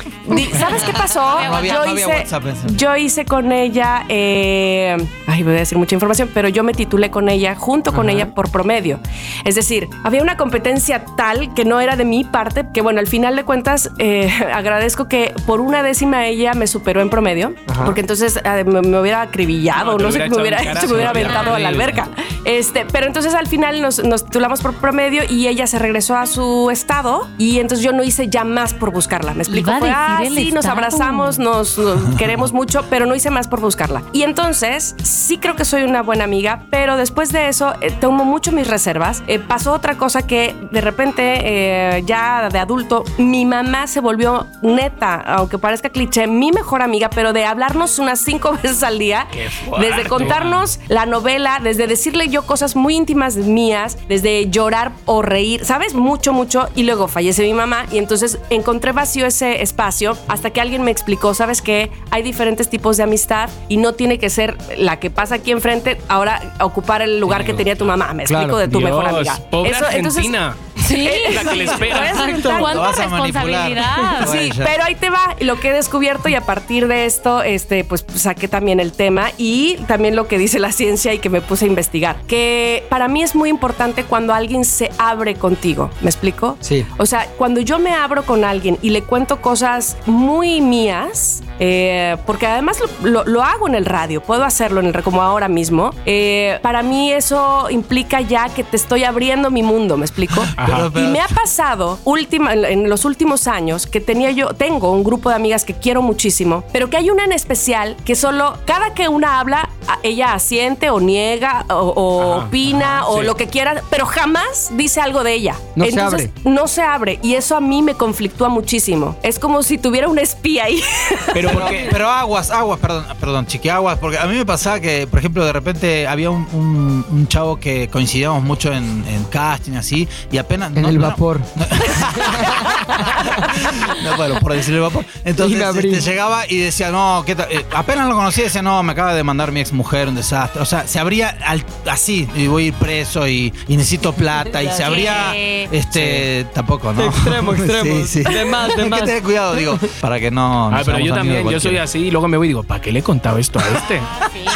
¿Sabes qué pasó? No había- yo, no hice, WhatsApp yo hice con ella, eh, ay, voy a decir mucha información, pero yo me titulé con ella, junto con ella por promedio. Es decir, había una competencia tal que no era de mi parte, que bueno, al final de cuentas eh, agradezco que por una décima ella me superó en promedio, porque entonces eh, me, me hubiera acribillado, No, sé hubiera qué me hubiera hecho, me hubiera aventado a la alberca. Este, pero entonces al final nos, nos titulamos por promedio y ella se regresó a su estado y entonces yo no hice ya más por buscarla. ¿Me explico? Fue, ah, sí, nos abrazamos, nos, nos queremos mucho, pero no hice más por buscarla. Y entonces sí creo que soy una buena amiga, pero después de eso eh, tomo mucho mis reservas. Eh, pasó otra cosa que de repente eh, ya de adulto mi mamá se volvió neta, aunque parezca cliché, mi mejor amiga, pero de hablarnos unas cinco veces al día, Qué fuerte. desde contarnos la novela, desde decirle yo cosas muy íntimas mías, desde llorar o reír, ¿sabes? Mucho, mucho. Y luego fallece mi mamá y entonces encontré vacío ese espacio hasta que alguien me explicó, ¿sabes qué? Hay diferentes tipos de amistad y no tiene que ser la que pasa aquí enfrente, ahora ocupar el lugar que tenía tu mamá. Me explico Claro. de tu mejor Dios, amiga. Pobre Eso, entonces- Argentina. Sí. La que le espera. Exacto. entonces- ¿Cuánta vas a manipular. responsabilidad? Sí, pero ahí te va lo que he descubierto y a partir de esto, este, pues saqué también el tema y también lo que dice la ciencia y que me puse a investigar. Que para mí es muy importante cuando alguien se abre contigo. ¿Me explico? Sí. O sea, cuando yo me abro con alguien y le cuento cosas muy mías, eh, porque además lo, lo- lo hago en el radio, puedo hacerlo en el, como ahora mismo, eh, para mí eso implica ya que te estoy abriendo mi mundo, ¿me explico? Ajá. Y me ha pasado última, en, en los últimos años que tenía yo, tengo un grupo de amigas que quiero muchísimo, pero que hay una en especial que solo cada que una habla, ella asiente o niega o, o Ajá, opina ajá, o sí. lo que quiera, pero jamás dice algo de ella. No se abre. No se abre y eso a mí me conflictúa muchísimo. Es como si tuviera una espía ahí. Pero Pero, porque. pero aguas, aguas, perdón, perdón, chiqui, aguas, porque a mí me pasaba que, por ejemplo, de repente había un, un- un chavo que coincidíamos mucho en, en casting, así, y apenas. En no- el no- vapor. No, bueno, por decirle vapor. Entonces este, llegaba y decía, no, ¿qué tal? Eh, apenas lo conocía, decía, no, me acaba de mandar mi ex mujer, un desastre. O sea, se abría al- así, y voy a ir preso y, y necesito plata, y se abría, Sí. este, tampoco, ¿no? Extremo, extremo. Sí, sí. De más, de Hay que tener cuidado, digo, para que no. no Ah, pero yo también, yo soy así y luego me voy y digo, ¿para qué le he contado esto a este?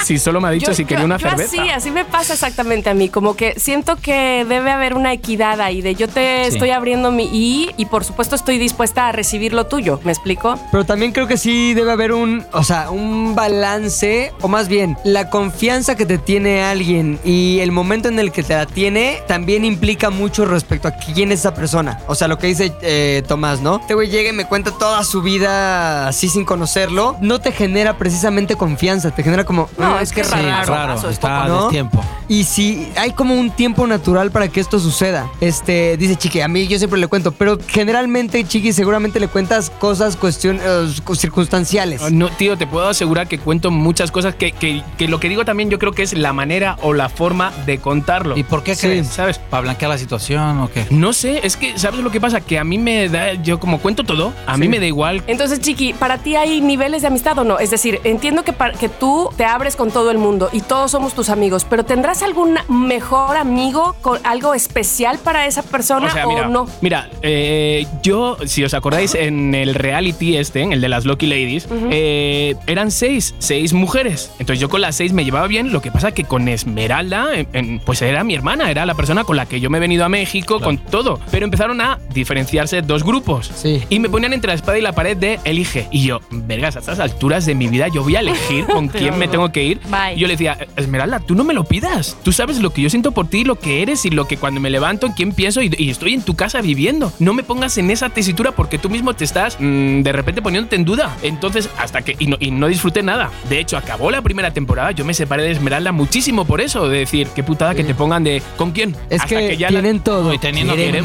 Si solo me ha dicho Yo- si quería yo- una yo cerveza. Así, así me pasa exactamente a mí. Como que siento que debe haber una equidad ahí de yo te Sí. estoy abriendo mi y y por supuesto estoy dispuesta a recibir lo tuyo. ¿Me explico? Pero también creo que sí debe haber un, o sea, un balance, o más bien, la confianza que te tiene alguien y el momento en el que te la tiene también implica mucho respecto a quién es esa persona. O sea, lo que dice eh, Tomás, ¿no? Este güey llega y me cuenta toda su vida así sin conocerlo, no te genera precisamente confianza, te genera como, No, "Ah, es que Sí, raro, eso es está poco, tiempo. Y si hay como un tiempo natural para que esto suceda. Este, dice Chiqui, a mí yo siempre le cuento, pero generalmente Chiqui seguramente le cuentas cosas cuestión, eh, circunstanciales. Ah, No, tío, te puedo asegurar que cuento muchas cosas que, que- que lo que digo también yo creo que es la manera o la forma de contarlo. ¿Y por qué Sí. crees? ¿Sabes? ¿Para blanquear la situación o qué? No sé, es que, ¿sabes lo que pasa? Que a mí me da, yo como cuento todo, a mí me da igual. Entonces, Chiqui, ¿para ti hay niveles de amistad o no? Es decir, entiendo que, para- que tú te abres con todo el mundo y todos somos tus amigos, pero ¿tendrás algún mejor amigo con algo especial para esa persona o, O sea, mira, no? mira eh, yo, si os acordáis, en el reality este, en el de las Lucky Ladies, eh, eran seis, seis mujeres. Entonces yo con las seis me llevaba bien, lo que pasa que con Esmeralda, en- en- pues era mi hermana, era la persona con la que yo me he venido a México, con todo. Pero empezaron a diferenciarse dos grupos. Sí. Y me ponían entre la espada y la pared de elige. Y yo, vergas, a estas alturas de mi vida yo voy a elegir con quién me tengo que ir. Bye. Y yo le decía, Esmeralda, tú no me lo pidas. Tú sabes lo que yo siento por ti, lo que eres y lo que cuando me levanto, en quién pienso y, y estoy en tu casa viviendo. No me pongas en esa tesitura porque tú mismo te estás mm, de repente poniéndote en duda. Entonces, hasta que. Y no, y no disfruté nada. De hecho, acabó la primera temporada. Yo me separé de Esmeralda muchísimo por eso. De decir, qué putada que te pongan de. ¿Con quién? Es Hasta que, ya la- tienen todo. y teniendo quieren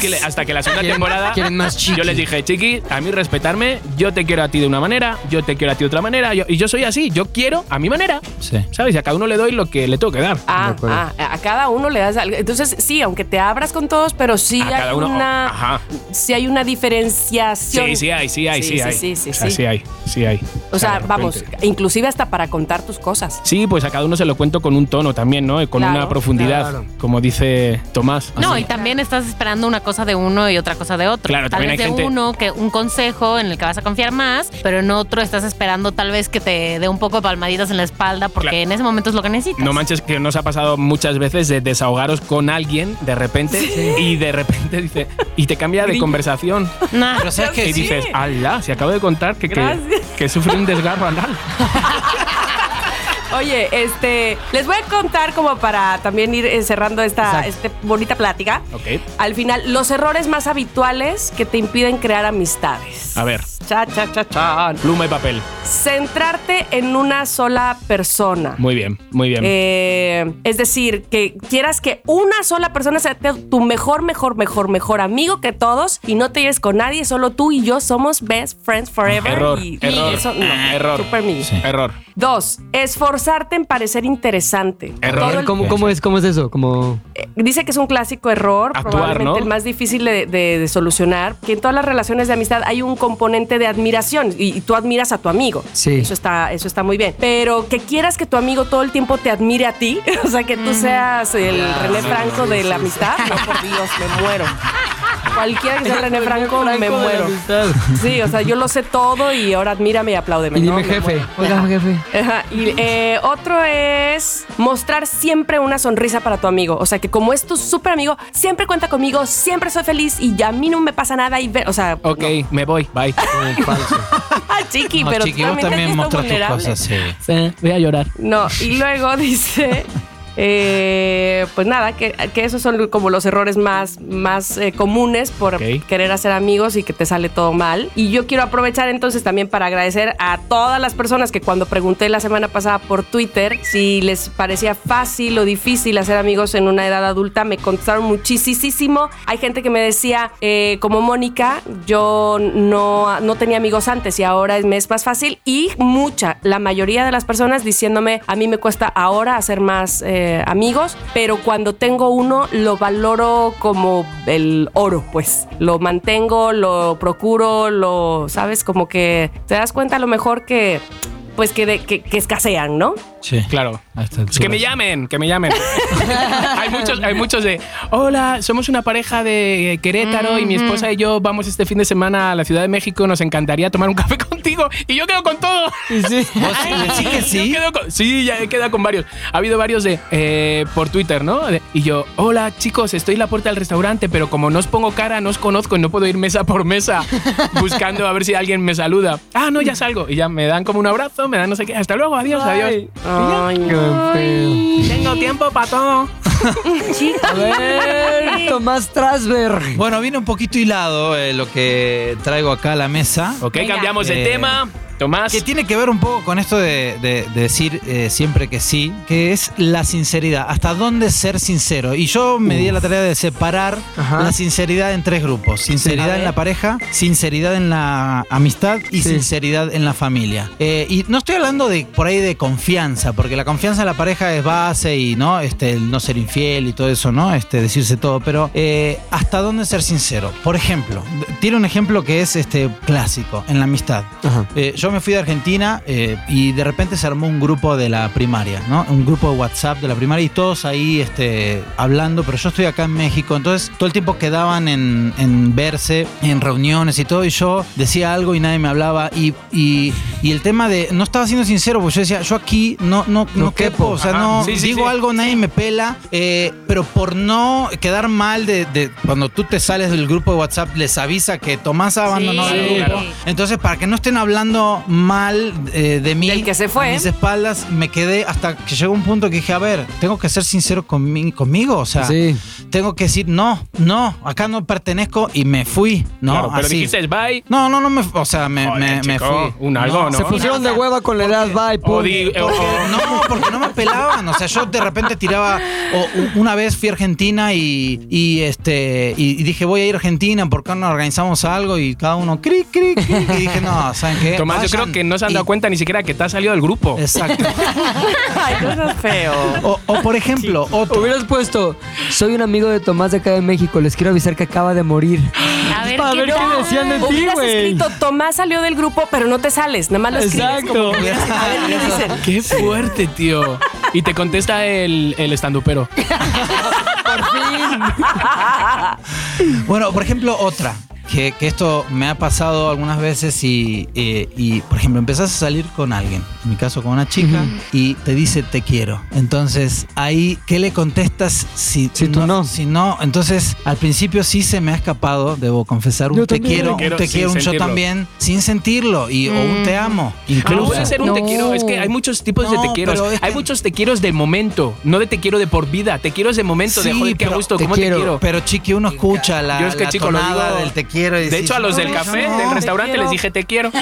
que le- hasta que la segunda Quieren- temporada. quieren más chiqui. Yo les dije, chiqui, a mí respetarme, yo te quiero a ti de una manera, yo te quiero a ti de otra manera, yo- y yo soy así, yo quiero a mi manera. Sí. ¿Sabes? Y a cada uno le doy lo que le tengo que dar. Ah, ah, a cada uno le das algo. Entonces, sí, aunque te abras con todos, pero sí a hay cada uno. una. Ajá. Sí hay una diferenciación. Sí, sí hay, sí hay, sí, hay. Sí, sí, O sea, sí. sí hay, sí hay. O sea, vamos, repente- inclusive hasta para contar tus cosas. Sí, pues a cada uno se lo cuento con un tono también, ¿no? Con Claro, una profundidad, claro. como dice Tomás. No, y también estás esperando una cosa de uno y otra cosa de otro. Claro, tal también vez hay de gente- uno que un consejo en el que vas a confiar más, pero en otro estás esperando tal vez que te dé un poco de palmaditas en la espalda porque Claro. en ese momento es lo que necesitas. No manches que nos ha pasado muchas veces de desahogaros con alguien de repente y de repente dice y te cambia de conversación Nah. Pero sabes que dices, "Ala, si acabo de contar que que sufre un desgarro anal." Oye, este, les voy a contar como para también ir eh, cerrando esta este bonita plática. Ok. Al final, los errores más habituales que te impiden crear amistades. A ver. Cha, cha, cha, cha. Pluma y papel. Centrarte en una sola persona. Muy bien, muy bien. Eh, es decir, que quieras que una sola persona sea tu mejor, mejor, mejor, mejor amigo que todos y no te lleves con nadie, solo tú y yo somos best friends forever. Error, y, y error, eso no, error. Super. Sí. Error. Dos, esforzarte en parecer interesante. Error. El- ¿Cómo, cómo es, ¿Cómo es eso? Como... eh, dice que es un clásico error, Actuar, probablemente ¿no? el más difícil de, de- de solucionar, que en todas las relaciones de amistad hay un componente de admiración y, y tú admiras a tu amigo. Sí. Eso está, eso está muy bien. Pero que quieras que tu amigo todo el tiempo te admire a ti, o sea, que tú seas el René Franco de la amistad, no, por Dios, me muero. Cualquiera que sea René Franco, me muero. Sí, o sea, yo lo sé todo y ahora admírame y apláudeme. Y dime Me jefe. Oiga, jefe. Ajá, Y eh, otro es mostrar siempre una sonrisa para tu amigo. O sea, que como es tu súper amigo, siempre cuenta conmigo, siempre soy feliz y a mí no me pasa nada. Y ve, o sea, Ok, me voy. Bye. Falso. chiqui, No, pero chiqui, tú vos también, también mostras tus cosas, sí. voy a llorar. No, y luego dice, eh, pues nada, que, que esos son como los errores más, más eh, comunes por querer hacer amigos y que te sale todo mal. Y yo quiero aprovechar entonces también para agradecer a todas las personas que cuando pregunté la semana pasada por Twitter si les parecía fácil o difícil hacer amigos en una edad adulta, me contestaron muchísimo. Hay gente que me decía, eh, como Mónica, yo no, no tenía amigos antes y ahora me es más fácil. Y mucha, la mayoría de las personas diciéndome, a mí me cuesta ahora hacer más amigos, pero cuando tengo uno lo valoro como el oro, pues. Lo mantengo, lo procuro, lo, ¿sabes? Como que te das cuenta a lo mejor que, pues que, que, que escasean, ¿no? Sí. Claro. Pues que me llamen, que me llamen. hay, muchos, hay muchos de, hola, somos una pareja de Querétaro y mi esposa y yo vamos este fin de semana a la Ciudad de México, nos encantaría tomar un café contigo y yo quedo con todo. Y sí. ¿Vos decís que sí? Yo quedo con- sí, ya he quedado con varios. Ha habido varios de eh, por Twitter, ¿no? De- y yo, hola chicos, estoy en la puerta del restaurante, pero como no os pongo cara, no os conozco y no puedo ir mesa por mesa buscando a ver si alguien me saluda. Ah, no, ya salgo. Y ya me dan como un abrazo, me dan no sé qué. Hasta luego, adiós, adiós. Ay, Qué feo. Tengo tiempo para todo. A ver, Tomás Trasberg. Bueno, viene un poquito hilado eh, lo que traigo acá a la mesa. Ok, Venga. cambiamos de Eh, tema. Tomás. Que tiene que ver un poco con esto de, de- de decir eh, siempre que sí, que es la sinceridad. ¿Hasta dónde ser sincero? Y yo me di a la tarea de separar Ajá. la sinceridad en tres grupos: sinceridad en la pareja, sinceridad en la amistad y Sí. sinceridad en la familia. Eh, y no estoy hablando de por ahí de confianza, porque la confianza en la pareja es base y no, este, el no ser infiel y todo eso, ¿no? Este, decirse todo. Pero eh, ¿hasta dónde ser sincero? Por ejemplo, tiene un ejemplo que es este clásico en la amistad. Ajá. Eh, yo me fui de Argentina eh, y de repente se armó un grupo de la primaria, ¿no? Un grupo de WhatsApp de la primaria y todos ahí este, hablando, pero yo estoy acá en México, entonces todo el tiempo quedaban en, en verse, en reuniones y todo, y yo decía algo y nadie me hablaba. Y, y- y el tema de, no estaba siendo sincero, porque yo decía, yo aquí no, no, no, No quepo, quepo. o sea, Ajá. no Sí, sí, digo sí. algo, nadie me pela, eh, pero por no quedar mal de, de- cuando tú te sales del grupo de WhatsApp, les avisa que Tomás ha abandonado Sí, el grupo. claro. Entonces, para que no estén hablando mal eh, de mí, Del que se fue. a mis espaldas, me quedé hasta que llegó un punto que dije, a ver, tengo que ser sincero conmi- conmigo, o sea, Sí. tengo que decir, no, no, acá no pertenezco y me fui, ¿no? Claro, pero Así. dijiste bye. No, no, no, me, o sea, me, Joder, me, fui. un algo, ¿no? Se pusieron de hueva con la edad, bye, Porque- no, porque no me pelaban. O sea, yo de repente tiraba o, una vez fui a Argentina y, y, este y, y dije voy a ir a Argentina, ¿por qué no organizamos algo? Y cada uno cric, cric, cric. Y dije, no, ¿saben qué? Tomás, yo creo que no se han y- dado cuenta ni siquiera que te has salido del grupo. Exacto. Ay, no seas feo. O, o, por ejemplo, otro. Hubieras puesto, soy un amigo de Tomás de acá de México, les quiero avisar que acaba de morir. A ver, Para ¿qué ver qué tal? decían de ti, güey. escrito, Tomás salió del grupo, pero no te sales. Nada más lo escribes Exacto. a ver qué dicen. Qué fuerte, tío. Y te contesta el, el estandupero. Bueno, por ejemplo, otra. Que, que esto me ha pasado algunas veces y, eh, y, por ejemplo, empezás a salir con alguien, en mi caso con una chica, y te dice te quiero. Entonces, ahí, ¿qué le contestas si, Si tú no. Si no, entonces, al principio sí se me ha escapado, debo confesar, un Yo te quiero, Te un quiero te sin quiero, un yo también, sin sentirlo, y, o un te amo, Pero incluso. puede ser un te No. quiero. Es que hay muchos tipos de No, te quiero. es Hay que- muchos te quiero de momento, no de te quiero de por vida. Te quiero de momento, de Sí, joder, qué gusto, te cómo quiero. te quiero. Pero chiqui, uno escucha la, Yo es que, la chico, lo tonada digo- del te quiero. Y de hecho, a los del "No, café, yo no". del restaurante, les dije te quiero.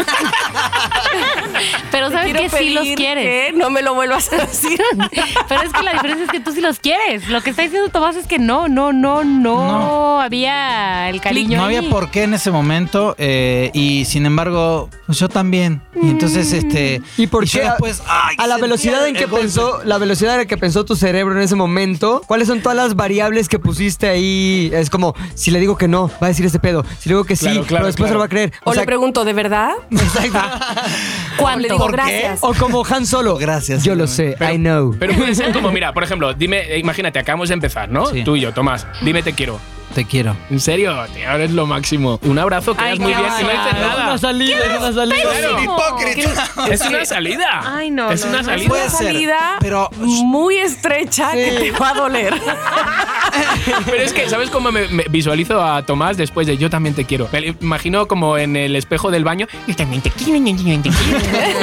Pero sabes que sí los quieres. que no me lo vuelvas a decir. Pero es que la diferencia es que tú sí los quieres. Lo que está diciendo Tomás es que no, no, no, no, No. había el cariño. No ahí. había por qué en ese momento eh, y sin embargo pues yo también y entonces este ¿Y por qué? después ay, a la velocidad en que golpe. pensó, la velocidad en la que pensó tu cerebro en ese momento, ¿cuáles son todas las variables que pusiste ahí? Es como, si le digo que no, va a decir ese pedo. Si le digo que sí, Claro, claro, pero después claro. se lo va a creer. O, le pregunto, ¿de verdad? exacto. ¿Cuánto? Le digo, ¿Por qué? gracias. o como Han Solo. Gracias, Yo lo sé, I know. Pero puede ser como, mira, por ejemplo, dime, imagínate, acabamos de empezar, ¿no? Sí. Tú y yo, Tomás, dime te quiero. Te quiero En serio, tío, eres lo máximo. Un abrazo, quedas Ay, muy qué bien y no dices nada. salida, es una salida. Claro. Es una salida. Ay, no, Es no, una no. salida. Puede Una ser, salida pero- muy estrecha que te va a doler. Pero es que, ¿sabes cómo me, me visualizo a Tomás después de yo también te quiero? Me imagino como en el espejo del baño. Yo también te quiero, yo también te quiero.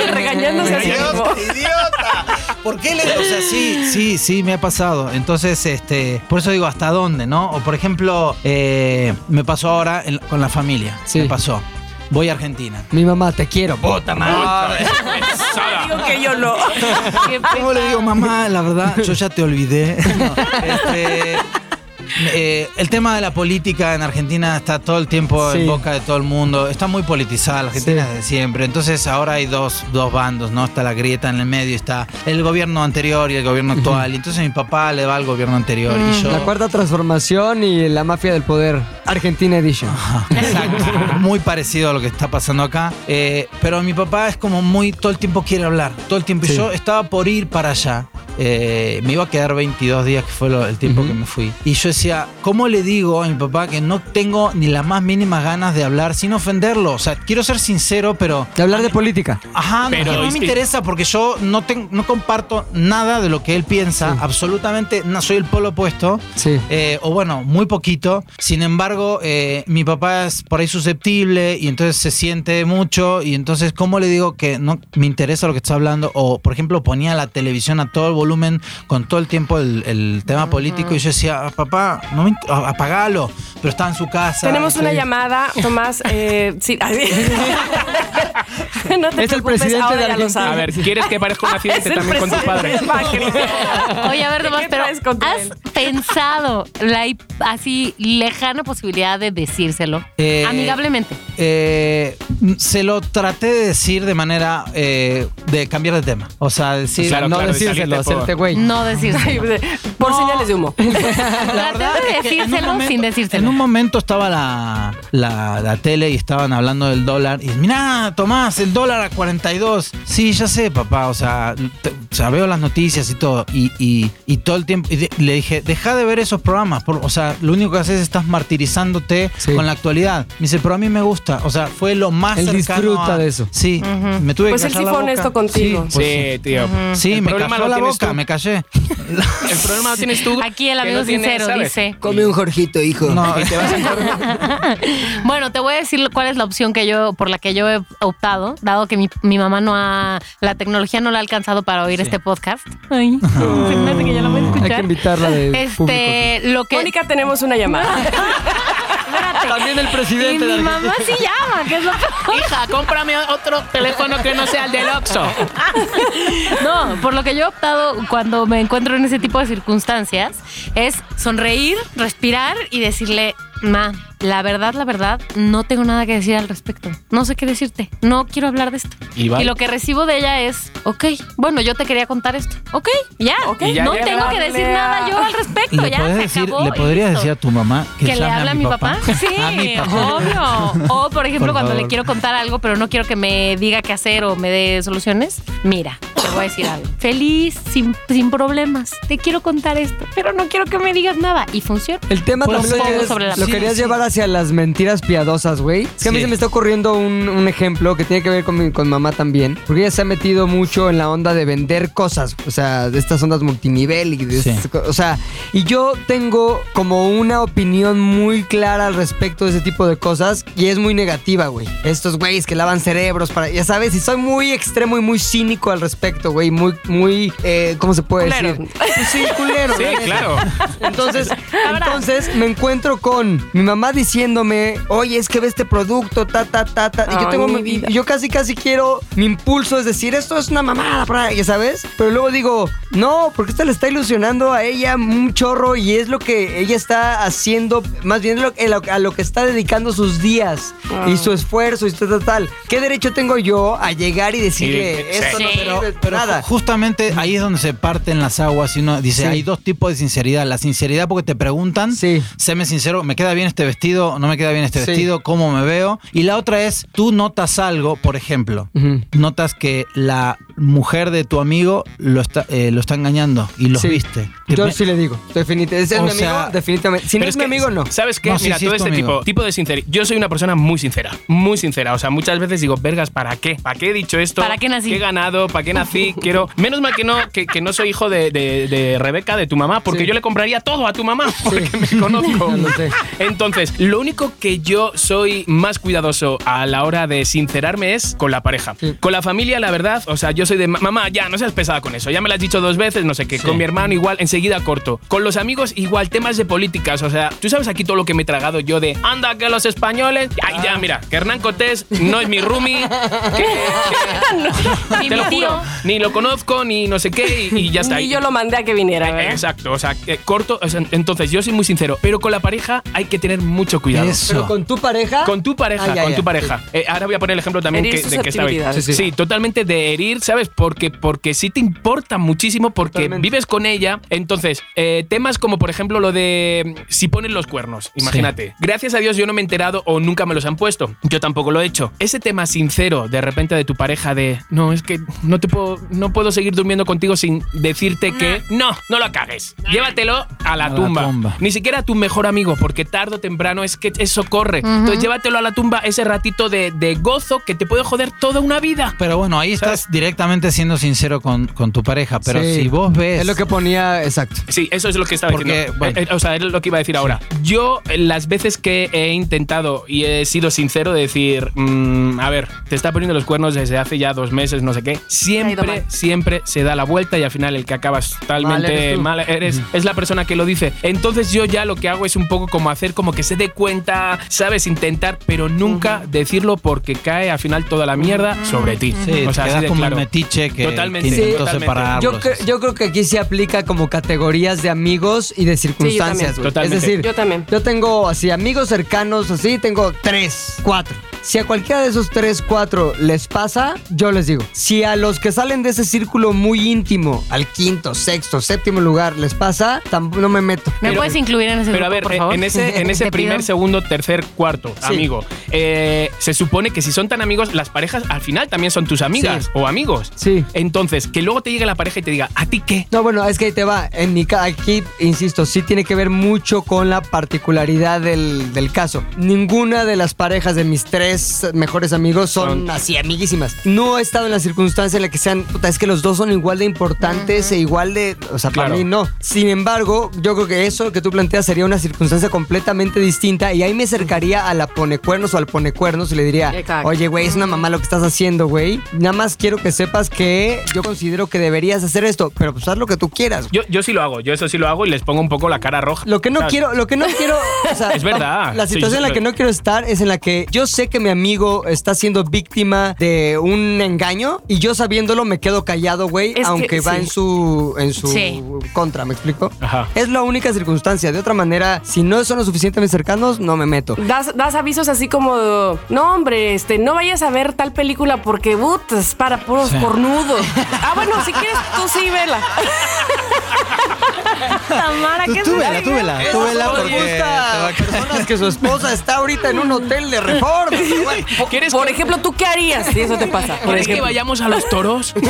Regañándose a sí mismo. idiota ¿por qué le o sea sí sí sí me ha pasado entonces este por eso digo hasta dónde no o por ejemplo eh, me pasó ahora en- con la familia Sí. me pasó voy a Argentina Mi mamá, te quiero. Puta madre. Digo que yo no. ¿Cómo le digo, mamá? La verdad, yo ya te olvidé. No, este, eh, el tema de la política en Argentina está todo el tiempo Sí. en boca de todo el mundo. Está muy politizada la Argentina Sí. desde siempre. Entonces ahora hay dos, dos bandos, ¿no? Está la grieta en el medio, está el gobierno anterior y el gobierno actual. Entonces mi papá le va al gobierno anterior y yo... La cuarta transformación y la mafia del poder. Argentina Edition. Exacto. Muy parecido a lo que está pasando acá. Eh, pero mi papá es como muy. Todo el tiempo quiere hablar. Todo el tiempo. Y Sí. yo estaba por ir para allá. Eh, me iba a quedar 22 días, que fue lo- el tiempo Ujú. que me fui. Y yo decía, ¿cómo le digo a mi papá que no tengo ni las más mínimas ganas de hablar sin ofenderlo? O sea, quiero ser sincero, pero. De hablar de política. Ajá, no, Pero que no es me interesa porque yo no, tengo, no comparto nada de lo que él piensa. Sí. Absolutamente, no soy el polo opuesto. Sí. Eh, o bueno, muy poquito. Sin embargo, eh, mi papá es por ahí susceptible y entonces se siente mucho. Y entonces, ¿cómo le digo que no me interesa lo que está hablando? O, por ejemplo, ponía la televisión a todo el volumen con todo el tiempo el, el tema político. Y yo decía, "Ah, papá, no me apagalo. Pero estaba en su casa. Tenemos una llamada, Tomás. Eh, sí. no te Es el presidente ahora de lo Argentina. A ver, ¿quieres que parezca un accidente también con tu padre? Oye, a ver, Tomás, ¿Qué pero ¿has pensado la así lejana posibilidad de decírselo? Eh, Amigablemente. Eh, se lo traté de decir de manera eh, de cambiar de tema. O sea, decir, Claro, no claro, de decírselo, salirte por- hacerte güey. No decírselo. Por señales de humo. De es que en un decírselo momento- sin decírselo. En un momento estaba la, la, la tele y estaban hablando del dólar. Y mirá, Tomás, el dólar a 42. Sí, ya sé, papá. O sea, te- o sea veo las noticias y todo. Y, y- y todo el tiempo. y de- le dije, deja de ver esos programas. por- o sea, lo único que haces es estás martirizándote Sí. con la actualidad. Me dice, pero a mí me gusta. O sea, fue lo más Él cercano disfruta a- de eso. Sí, me tuve Pues que él callar sí fue boca. honesto contigo. Sí, pues Sí, tío. Sí, El me cayó la boca, tú. me callé. El problema lo tienes tú. Aquí el amigo sincero ¿sabes? dice. Come un Jorgito, hijo. No, Y te vas a Bueno, te voy a decir cuál es la opción que yo, por la que yo he optado, dado que mi, mi mamá no ha, la tecnología no la ha alcanzado para oír este podcast. Ay, se me hace que ya lo voy a Hay que escuchar. invitarla de público. Este, lo que. Mónica, tenemos una llamada. Espérate. También el Y presidente. de mi mamá sí llama, que es lo peor. Hija, cómprame otro teléfono que no sea el del Oxxo. No, por lo que yo he optado cuando me encuentro en ese tipo de circunstancias es sonreír, respirar y decirle, ma, la verdad, la verdad, no tengo nada que decir al respecto. No sé qué decirte. No quiero hablar de esto. Y lo que recibo de ella es, ok, bueno, yo te quería contar esto. Ok, ya. Ok, Y ya, no tengo que decir nada yo al respecto. ¿Le, ya se decir, acabó ¿le listo. decir a tu mamá que, que le habla a mi papá. Sí, a mi papá. obvio. O, por ejemplo, Por cuando le quiero contar algo, pero no quiero que me diga qué hacer o me dé soluciones. Mira, te voy a decir algo. Feliz, sin, sin problemas. Te quiero contar esto, pero no quiero que me digas nada. Y funciona. El tema Pues también querías, sobre la querías sí. llevar hacia las mentiras piadosas, güey. Es que a mí Sí. se me está ocurriendo un, un ejemplo que tiene que ver con, mi- con mamá también. Porque ella se ha metido mucho en la onda de vender cosas. O sea, de estas ondas multinivel. Y de Sí. estas o sea, y yo tengo como una opinión muy clara al respecto de ese tipo de cosas. Y es muy negativa, güey. Estos güeyes que lavan cerebros para. Ya sabes, y soy muy extremo y muy cínico al respecto, güey. Muy, muy. eh, ¿Cómo se puede Culero. decir? Pues sí, culero. Sí, claro. Entonces, entonces me encuentro con mi mamá diciéndome, oye, es que ve este producto, ta, ta, ta, ta. Y yo tengo mi vida. yo casi, casi quiero, mi impulso es decir, esto es una mamada, ya sabes. Pero luego digo, no, porque esta le está ilusionando a ella un chorro y es lo que ella está haciendo, más bien lo- a lo, a lo que está dedicando sus días y su esfuerzo y tal, tal, tal. ¿Qué derecho tengo yo a llegar y decirle, Sí, esto no sí. sirve Pero nada? ju- justamente ahí es donde se parten las aguas y uno dice, Sí. hay dos tipos de sinceridad. La sinceridad porque te preguntan, Sí. séme sincero, ¿me queda bien este vestido? ¿No me queda bien este Sí. vestido? ¿Cómo me veo? Y la otra es, tú notas algo, por ejemplo, Ujú. notas que la mujer de tu amigo lo está, eh, lo está engañando y lo Sí. viste. Yo me- sí le digo, definitivamente. Es mi amigo, sea, definitivamente. Si no Pero es, es mi que, amigo, no. ¿Sabes qué? No, Mira, sí, todo es este tipo, amigo. tipo de sinceridad. Yo soy una persona muy sincera, muy sincera. O sea, muchas veces digo, vergas, ¿para qué? ¿Para qué he dicho esto? ¿Para qué nací? ¿Qué he ganado? ¿Para qué nací? Quiero. Menos mal que no, que, que no soy hijo de, de- de Rebeca, de tu mamá, porque Sí. yo le compraría todo a tu mamá, porque me conozco. Ya lo sé. Entonces, lo único que yo soy más cuidadoso a la hora de sincerarme es con la pareja. Sí. Con la familia, la verdad, o sea, yo soy de "Ma- mamá, ya, no seas pesada con eso. Ya me lo has dicho dos veces, no sé qué. Sí. Con mi hermano, igual, enseguida corto. Con los amigos, igual, temas de políticas. O sea, tú sabes aquí todo lo que me he tragado yo de anda, que los españoles. Ay, ya, mira, que Hernán Cortés no es mi roomie. que- que- Ni te lo juro, ni lo conozco, ni no sé qué, y, y ya está. Y yo lo mandé a que viniera, Eh, ¿verdad? Exacto, o sea, corto. o sea, entonces, yo soy muy sincero, pero con la pareja hay que tener mucho cuidado. Eso. Pero con tu pareja. Con tu pareja, Ah, ya, con ya. tu pareja. Eh, ahora voy a poner el ejemplo también Herir que, de que estaba ahí. Sí, Sí, sí. totalmente de herir, ¿sabes? Porque, porque sí te importa muchísimo porque Totalmente. vives con ella. Entonces, eh, temas como por ejemplo lo de mm, si ponen los cuernos, imagínate. Gracias a Dios yo no me he enterado o nunca me los han puesto. Yo tampoco lo he hecho. Ese tema sincero de repente de tu pareja de, no, es que no te puedo, no puedo seguir durmiendo contigo sin decirte que no, no lo cagues. Llévatelo a la, A la tumba. tumba. Ni siquiera a tu mejor amigo, porque tarde o temprano es que eso corre. Entonces llévatelo a la tumba ese ratito de, de gozo que te puede joder toda una vida. Pero bueno, ahí estás directamente siendo sincero con, con tu pareja. Pero Sí. si vos ves... Es lo que ponía, exacto. Sí, eso es lo que estaba Porque, diciendo. bueno. Eh, eh, o sea, es lo que iba a decir ahora. Yo, eh, las veces que he intentado y he sido sincero de decir, mm, a ver, te está poniendo los cuernos desde hace ya dos meses, no sé qué, siempre, mal. siempre se da la vuelta y al final el que acabas Mal totalmente eres tú. mal eres, es la persona que lo dice. Entonces yo ya lo que hago es un poco como hacer como que se dé cuenta, sabes, intentar, pero nunca decirlo porque cae al final toda la mierda sobre ti. Sí, o sea, te así quedas de como claro. el metiche que, Totalmente, que intentó totalmente. separarlos. Yo, cre- yo creo que aquí se aplica como categorías de amigos y de circunstancias. Totalmente. Es decir, Yo también. yo tengo así amigos cercanos, así, tengo tres, cuatro. Si a cualquiera de esos tres, cuatro les pasa, yo les digo. Si a los que salen de ese círculo muy íntimo, al quinto, sexto, séptimo lugar les pasa, no me meto. ¿Me Pero- puedes incluir en ese Pero a ver, por favor? en ese, en ese Te primer, pido. segundo, tercer, cuarto, Sí. amigo, eh, se supone que si son tan amigos, las parejas al final también son tus amigas Sí. o amigos. Sí. Entonces, que luego te llegue la pareja y te diga, ¿a ti qué? No, bueno, es que ahí te va. En mi aquí, insisto, sí tiene que ver mucho con la particularidad del, del caso. Ninguna de las parejas de mis tres tres mejores amigos son así, amiguísimas. No he estado en la circunstancia en la que sean, puta, es que los dos son igual de importantes e igual de, o sea, para mí no. Sin embargo, yo creo que eso que tú planteas sería una circunstancia completamente distinta y ahí me acercaría a la ponecuernos o al ponecuernos y le diría, Exacto. oye, güey, es una mamá lo que estás haciendo, güey. Nada más quiero que sepas que yo considero que deberías hacer esto, pero pues haz lo que tú quieras. Yo, yo sí lo hago, yo eso sí lo hago y les pongo un poco la cara roja. Lo que no ¿sabes? quiero, lo que no quiero, o sea, Es verdad. La Sí, situación en la que no quiero estar es en la que yo sé que mi amigo está siendo víctima de un engaño y yo sabiéndolo me quedo callado, güey, Es que aunque va sí. en su en su Sí. contra, ¿me explico? Ajá. Es la única circunstancia. De otra manera, si no son lo suficientemente cercanos, no me meto. Das, das avisos así como, no hombre, este, no vayas a ver tal película porque but, es para puros Sí. cornudos. ah, bueno, si quieres tú sí vela. Tamara, Tú, ¿qué tú es vela, tú vela, tú vela porque personas que su esposa está ahorita en un hotel de reforma. ¿Quieres Por que- ejemplo, ¿tú qué harías si eso te pasa? Por ¿Quieres que ejemplo. vayamos a los toros?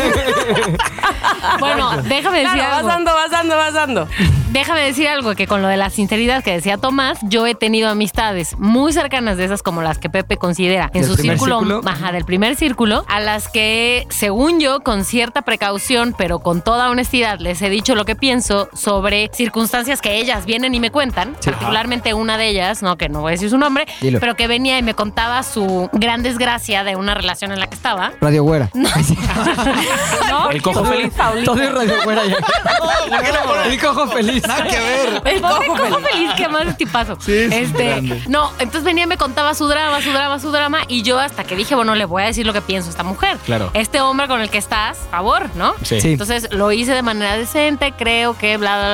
Bueno, déjame decir Claro, vas algo. dando, vas dando, vas dando. Déjame decir algo, que con lo de la sinceridad que decía Tomás, yo he tenido amistades muy cercanas de esas como las que Pepe considera en ¿Del su círculo, círculo? ajá, del primer círculo, a las que, según yo, con cierta precaución, pero con toda honestidad, les he dicho lo que pienso sobre circunstancias que ellas vienen y me cuentan, particularmente una de ellas, no que no voy a decir su nombre, Dilo. pero que venía y me contaba su gran desgracia de una relación en la que estaba. Radio Güera. ¿No? El cojo feliz. Todo es Radio Güera ya. El cojo feliz. Nada que ver. El cojo feliz, que más es tipazo. este, grande. no, entonces venía y me contaba su drama, su drama, su drama, y yo hasta que dije, bueno, le voy a decir lo que pienso a esta mujer. Claro. Este hombre con el que estás, favor, ¿no? Sí. Sí. Entonces lo hice de manera decente, creo que bla, bla,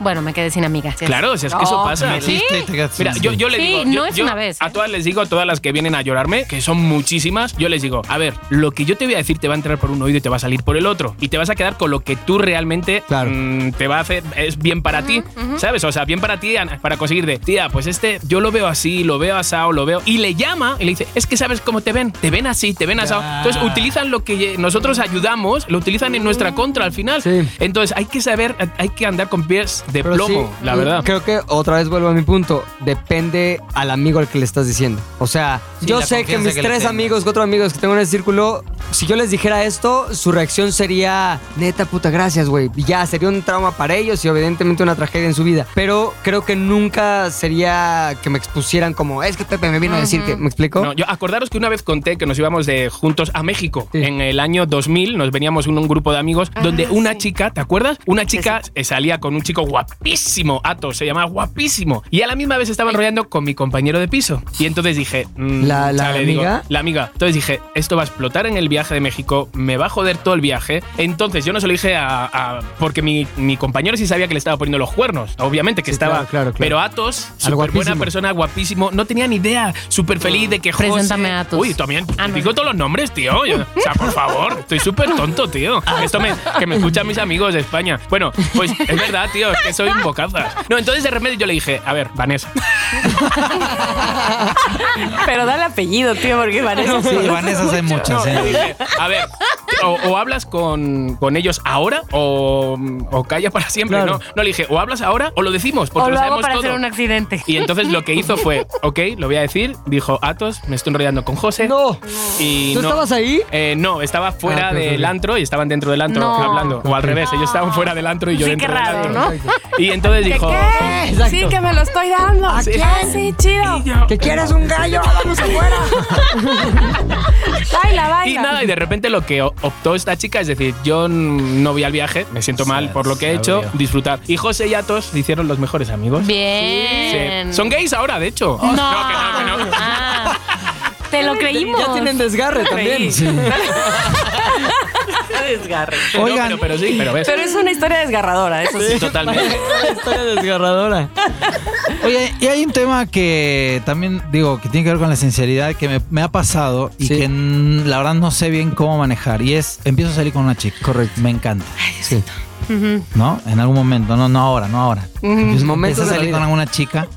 Bueno, me quedé sin amigas. Claro, si es que eso No, pasa. Quedaste Mira, yo, yo le Sí, digo, no yo- es yo una vez, a ¿eh? todas les digo, a todas las que vienen a llorarme, que son muchísimas, yo les digo, a ver, lo que yo te voy a decir te va a entrar por un oído y te va a salir por el otro. Y te vas a quedar con lo que tú realmente Claro. mm, te va a hacer, es bien para ti, ¿sabes? O sea, bien para ti, para conseguir de, tía, pues este, yo lo veo así, lo veo asado, lo veo. Y le llama y le dice, es que sabes cómo te ven, te ven así, te ven asado. Entonces utilizan lo que nosotros ayudamos, lo utilizan en nuestra contra al final. Sí. Entonces hay que saber, hay que andar con pies de Pero plomo, sí, la verdad. Creo que otra vez vuelvo a mi punto. Depende al amigo al que le estás diciendo. O sea, Sí, yo sé que mis que tres amigos, cuatro amigos que tengo en el círculo, si yo les dijera esto, su reacción sería, neta, puta, gracias, güey. Y ya, sería un trauma para ellos y evidentemente una tragedia en su vida. Pero creo que nunca sería que me expusieran como, es que Pepe me vino a decir que, ¿me explico? No, yo acordaros que una vez conté que nos íbamos de juntos a México Sí. en el año 2000, nos veníamos un, un grupo de amigos donde una chica, ¿te acuerdas? Una chica eh, salía con un chico guapísimo, Atos, se llamaba guapísimo, y a la misma vez estaba enrollando con mi compañero de piso. Y entonces dije, mm, ¿La- la chale, digo, amiga? la amiga. Entonces dije, esto va a explotar en el viaje de México, me va a joder todo el viaje. Entonces yo no se lo dije a, a- porque mi, mi compañero sí sabía que le estaba poniendo los cuernos, obviamente que Sí, estaba, claro, claro, claro. pero Atos, súper buena persona, guapísimo, no tenía ni idea, súper feliz de que José... Preséntame a Atos. Uy, también Ah, no. digo todos los nombres, tío. Yo- o sea, por favor, estoy súper tonto, tío. Esto me, que me escuchan mis amigos de España. Bueno, pues es verdad, tío, es que soy un bocazas. No, entonces de repente yo le dije, a ver, Vanessa. Pero dale apellido, tío, porque Vanessa. Sí, Vanessa hay muchas, No, ¿eh? A ver, o, o hablas con, con ellos ahora o, o calla para siempre, Claro. ¿no? No, le dije, o hablas ahora o lo decimos, porque O lo, lo hago sabemos para todo. hacer un accidente. Y entonces lo que hizo fue, ok, lo voy a decir, dijo Atos, me estoy enrollando con José. No. Y ¿Tú no. estabas ahí? Eh, no, estaba fuera Ah, del antro y estaban dentro del antro No. hablando. O al revés, ellos estaban fuera del antro y yo Sí, dentro qué del raro, antro. ¿no? Y entonces ¿Qué, dijo. qué? Exacto. Sí, que me lo estoy dando. ¿A sí, quién? Ah, sí, chido. Yo- ¿Que quieres un gallo? ¡Vamos afuera! Baila, baila. Y nada, y de repente lo que optó esta chica es decir, yo no voy al viaje, me siento mal por lo que he hecho, disfrutar. Y José y Atos se hicieron los mejores amigos. Bien. Sí. Son gays ahora, de hecho. No. que no, que no. Ah, te lo creímos. Ya tienen desgarre también. Desgarre. No, Oigan. pero, pero sí, pero ves. Pero es una historia desgarradora, eso sí. Totalmente. Una historia desgarradora. Oye, y hay un tema que también digo que tiene que ver con la sinceridad que me, me ha pasado y Sí. que la verdad no sé bien cómo manejar. Y es, empiezo a salir con una chica. Correcto. Me encanta. Sí. ¿No? En algún momento. No, no ahora, no ahora. Empiezo, Momentos empiezo a salir con alguna chica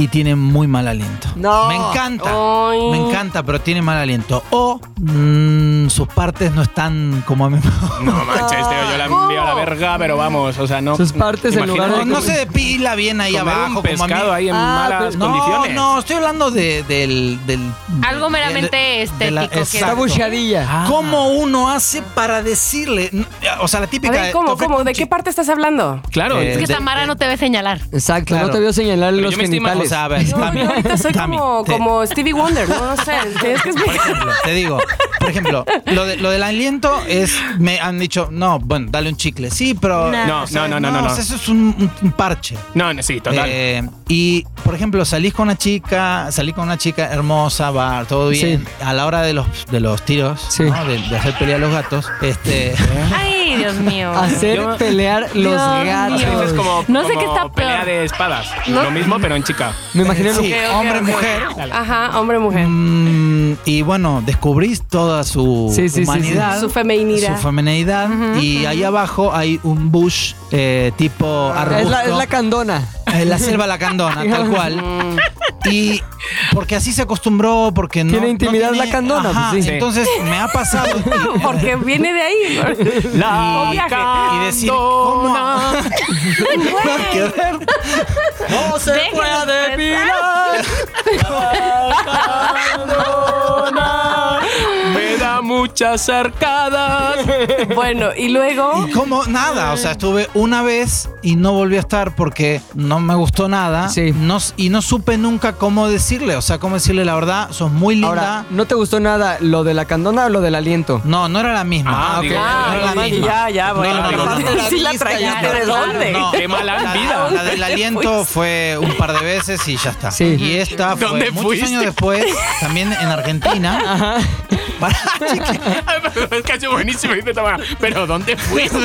y tiene muy mal aliento. No. Me encanta. Ay. Me encanta, pero tiene mal aliento. O mm, sus partes no están como a mí. No manches, tío, yo la envío a la verga, pero vamos, o sea, no. Sus partes en lugar No, de- no se depila bien ahí comer abajo un pescado como a mí. ahí en Ah, malas No, condiciones. no, estoy hablando de, del, del- Algo meramente de- de la- estético. Ah. ¿Cómo uno hace para decirle? O sea, la A típica. ver, de- ¿cómo, cómo? ¿De qué parte estás hablando? Claro, Eh, Es que de- Tamara no te ve señalar. Exacto, no te veo señalar los genitales. Yo, yo ahorita soy Tami, como, te- como Stevie Wonder, no, No sé. Tienes que Por explicar. ejemplo, te digo, por ejemplo, lo, de- lo del aliento es, me han dicho, no, bueno, dale un chicle. Sí, pero... No. o sea, No, no, no, no, no. o sea, Eso es un, un- un parche. No, no, sí, total. Eh, y, por ejemplo, salís con una chica, salís con una chica hermosa, va, todo bien. A la hora de los, de los tiros, Sí. ¿no? de, de hacer pelea a los gatos, este... Ay, Dios mío. Hacer Yo- pelear los Dios gatos. mío. es como, No sé como qué está pelea peor. de espadas. No. Lo mismo, pero en chica. Me imaginé lo Sí, Ok, ok, hombre, mujer. Ajá, hombre, mujer. Mm, y bueno, descubrís toda su Sí, sí, sí, sí. humanidad. Su femeninidad. Su femeneidad. Y ahí abajo hay un bush eh, tipo arbusto. Es la, es la candona. Eh, la selva lacandona, tal cual. Y porque así se acostumbró, porque no. Tiene no intimidad lacandona, Ajá, pues sí. Entonces me ha pasado. Porque viene de ahí. La viaje. y decir, ¿cómo? candona. Nada que ver. No se Déjenlo puede expresar. Me da muchas arcadas. Bueno, y luego. ¿Y cómo? Nada. O sea, estuve una vez y no volví a estar porque no me gustó nada. Sí. No, y no supe nunca cómo decirle. O sea, cómo decirle la verdad. Sos muy linda. Ahora, ¿no te gustó nada lo de la candona o lo del aliento? no, no era la misma. Ah, ok. digo, Ah, no era la sí, misma. ya, ya, bueno. no, no, no, no. Sí la trajiste, ¿de dónde? No, Qué mala la, vida. La del aliento fue un par de veces y ya está. Sí. Y esta fue ¿Dónde muchos fuiste? años después, también en Argentina. Para- es que ha sido buenísimo, dice Tamara. Pero ¿dónde fuiste?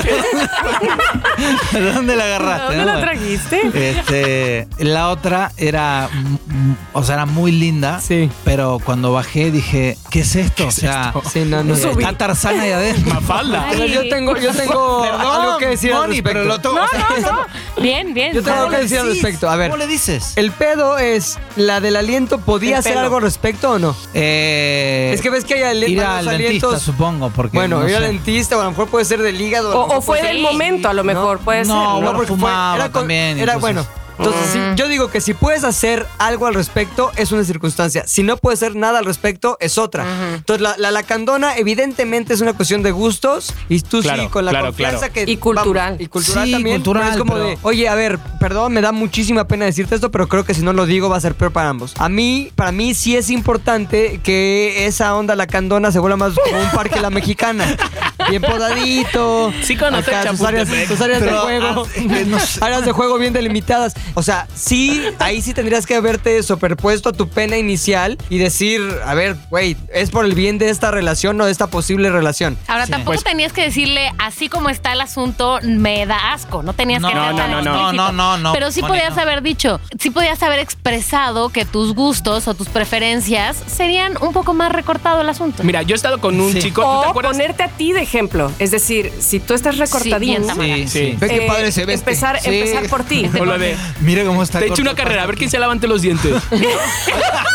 ¿De dónde la agarraste? ¿Dónde no? la trajiste? Este, la otra era, mm, o sea, era muy linda. Sí. Pero cuando bajé dije, ¿qué es esto? o sea, Sí, no, no. está Tarzana ahí adentro. Mafalda. Yo tengo, yo tengo algo que decir Moni, pero lo No, no, no. Bien, bien. Yo tengo ¿cómo que decir al respecto. A ver. ¿Cómo le dices? El pedo es, ¿la del aliento podía El hacer pelo. algo al respecto o no? Eh, Es que ves que hay ali- ir malos al dentista, alientos. supongo, porque Bueno, no ir al sé. dentista o a lo mejor puede ser del hígado. a lo O, mejor o fue puede del momento, a lo mejor, puede No, ser. bueno, porque fue- fumaba también, Era entonces- bueno. Entonces, sí, yo digo que si puedes hacer algo al respecto, es una circunstancia. Si no puedes hacer nada al respecto, es otra. Entonces, la, la lacandona, evidentemente, es una cuestión de gustos. Y tú sí, Claro, con la claro, confianza claro. que. Y cultural. vamos, y cultural Sí, también. cultural, pero es como pero- de, oye, a ver, perdón, me da muchísima pena decirte esto, pero creo que si no lo digo va a ser peor para ambos. A mí, para mí, sí es importante que esa onda lacandona se vuelva más como un parque la mexicana. Bien podadito. Sí conoce acá, sus áreas, Chapultepec. sus áreas de Pero, juego. ah, que no sé. áreas de juego bien delimitadas. O sea, sí, ahí sí tendrías que haberte superpuesto a tu pena inicial y decir, a ver, güey, es por el bien de esta relación o de esta posible relación. Ahora, tampoco Pues- tenías que decirle, así como está el asunto, me da asco. No tenías No, que no, no, no, explícito. no, no, no, Pero sí Moni, podías no. haber dicho, sí podías haber expresado que tus gustos o tus preferencias serían un poco más recortado el asunto. Mira, yo he estado con un Sí. chico. ¿tú te O acuerdas? ponerte a ti de ejemplo. Es decir, si tú estás recortadín. Sí, Sí. sí. Ve qué eh, padre se ve. este. Empezar, Sí. empezar por ti. O lo de. Mira cómo está. Te he hecho una carrera, a ver quién se levante los dientes.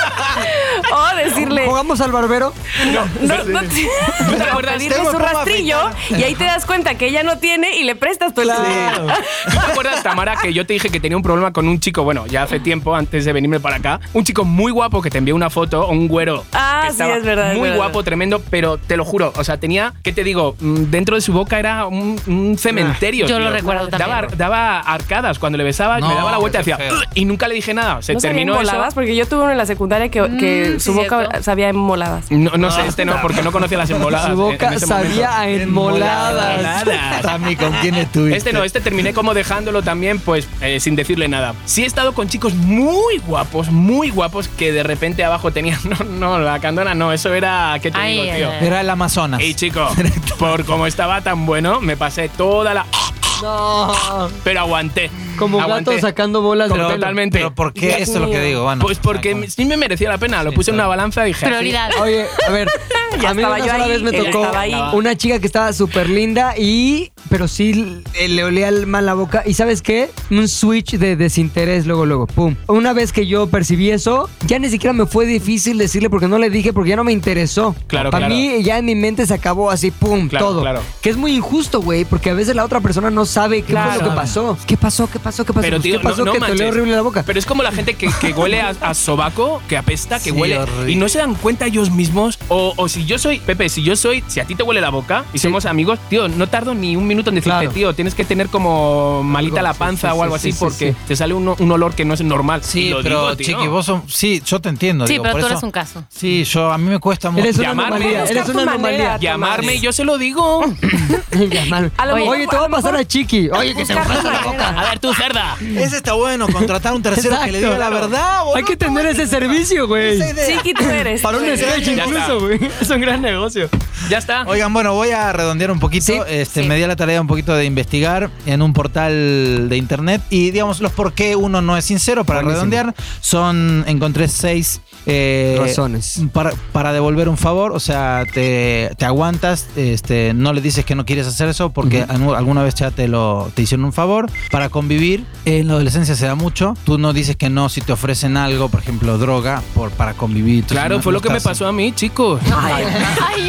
O decirle. ¿Jugamos al barbero? No, no, ¿Tú te o acuerdas? pedirle Tengo su rastrillo y ahí te das cuenta que ella no tiene y le prestas tu Claro. ¿Tú te acuerdas, Tamara, que yo te dije que tenía un problema con un chico, bueno, ya hace tiempo, antes de venirme para acá, un chico muy guapo que te envió una foto, un güero. Ah, que sí, es verdad, es Muy verdad. guapo, tremendo, pero te lo juro, o sea, tenía, ¿qué te digo? Mm, Dentro de su boca era un, un cementerio. Yo lo recuerdo daba, también. Daba arcadas cuando le besaba, No, me daba la vuelta y hacía. y nunca le dije nada. Se ¿No terminó eso. Porque yo tuve uno en la secundaria que, que Mm, su boca cierto. sabía en moladas. No, no sé, este no, porque no conocía las emboladas. Su boca en ese sabía a enmoladas. Enmoladas. Tami, ¿con quién estuviste? Este no, este terminé como dejándolo también, pues eh, sin decirle nada. Sí he estado con chicos muy guapos, muy guapos, que de repente abajo tenían. No, no, la candona no, eso era. ¿Qué te Ay, digo, tío? Era el Amazonas. Ey, chico, por como estaba tan bueno, me pasé toda la. No. Pero aguanté. Como aguanté. gato sacando bolas de Pero totalmente. Pero ¿por qué? Eso es lo que digo. Bueno, Pues porque sí me merecía la pena. Lo Sí, puse en una balanza y dije. Prioridad. Oye, a ver, Ya a mí estaba una yo sola ahí, vez me tocó una chica que estaba súper linda y pero sí eh, le olía mal la boca. ¿Y sabes qué? Un switch de desinterés luego, luego, pum. Una vez que yo percibí eso, ya ni siquiera me fue difícil decirle porque no le dije porque ya no me interesó. Claro, Para claro. mí ya en mi mente se acabó así, pum, Claro, todo. claro. Que es muy injusto, güey, porque a veces la otra persona no sabe qué fue lo que pasó. ¿Qué pasó? ¿Qué pasó? ¿Qué pasó? Pero, Pues, tío, ¿Qué pasó? no, no que te olió horrible la boca. Pero es como la gente que, que huele a, a sobaco, que apesta, que Sí, huele. Y no se dan cuenta ellos mismos. O, o si yo soy, Pepe, si yo soy, si a ti te huele la boca y somos amigos, tío, no tardo ni un minuto en decirte, Claro. tío, tienes que tener como malita Algo, la panza sí, o algo sí, así sí, porque sí. te sale un, un olor que no es normal. Sí, lo pero digo. Chiqui, vos son, sí, yo te entiendo. Sí, digo, pero por tú eso- eres un caso. Sí, yo a mí me cuesta mucho. Eres una Llamarme. anomalía, eres una anomalía. Llamarme yo se lo digo. Llamar. A lo mejor- Oye, te voy a pasar a Chiqui. Oye, que se me Buscar pasa la boca. A ver, tú, cerda. Ese está bueno, contratar a un tercero que le diga la verdad. Hay que tener ese servicio, güey. Chiqui, tú eres. Para un sketch incluso, güey. Es un gran negocio. Ya está. Oigan, bueno, voy a redondear un poquito. Sí, este, sí. Me di a la tarea un poquito de investigar en un portal de internet y, digamos, los por qué uno no es sincero. Para Buenísimo. redondear, son, encontré seis eh, Razones. Para, para devolver un favor, o sea, te, te aguantas, este, no le dices que no quieres hacer eso porque alguna vez ya te, lo, te hicieron un favor. Para convivir, en la adolescencia se da mucho. Tú no dices que no si te ofrecen algo, por ejemplo, droga, por, para convivir. Claro, no- fue no lo que me pasó a mí, chicos. Ay,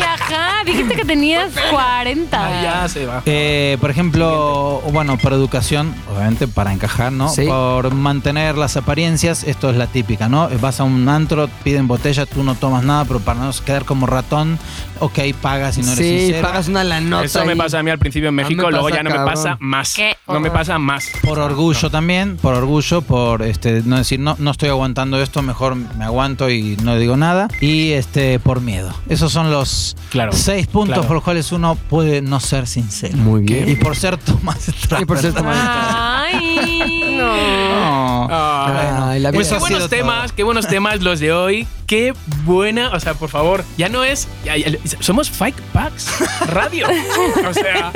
ajá. Dijiste que tenías 40. Ay, ya se va. Eh, por ejemplo, bueno, por educación, obviamente para encajar, ¿no? Sí. Por mantener las apariencias, esto es la típica, ¿no? Vas a un antro, piden botella, tú no tomas nada, pero para no quedar como ratón, ok, pagas y no eres Sí, sincero. pagas una la nota. Eso me pasa a mí al principio en me México, luego pasa, ya no me cabrón. pasa más. Qué No me horror. pasa más. Por orgullo también, por orgullo, por este no decir no, no estoy aguantando esto, mejor me aguanto y no digo nada. Y este por miedo. Esos son los Claro, seis puntos claro. por los cuales uno puede no ser sincero. Muy bien. Y por ser Tomás Y por cierto, Ay. No. Ah, Ay, la Pues qué buenos temas, qué buenos temas los de hoy. Qué buena, o sea, por favor, ya no es. ya- ya- somos Fake Packs Radio. O sea,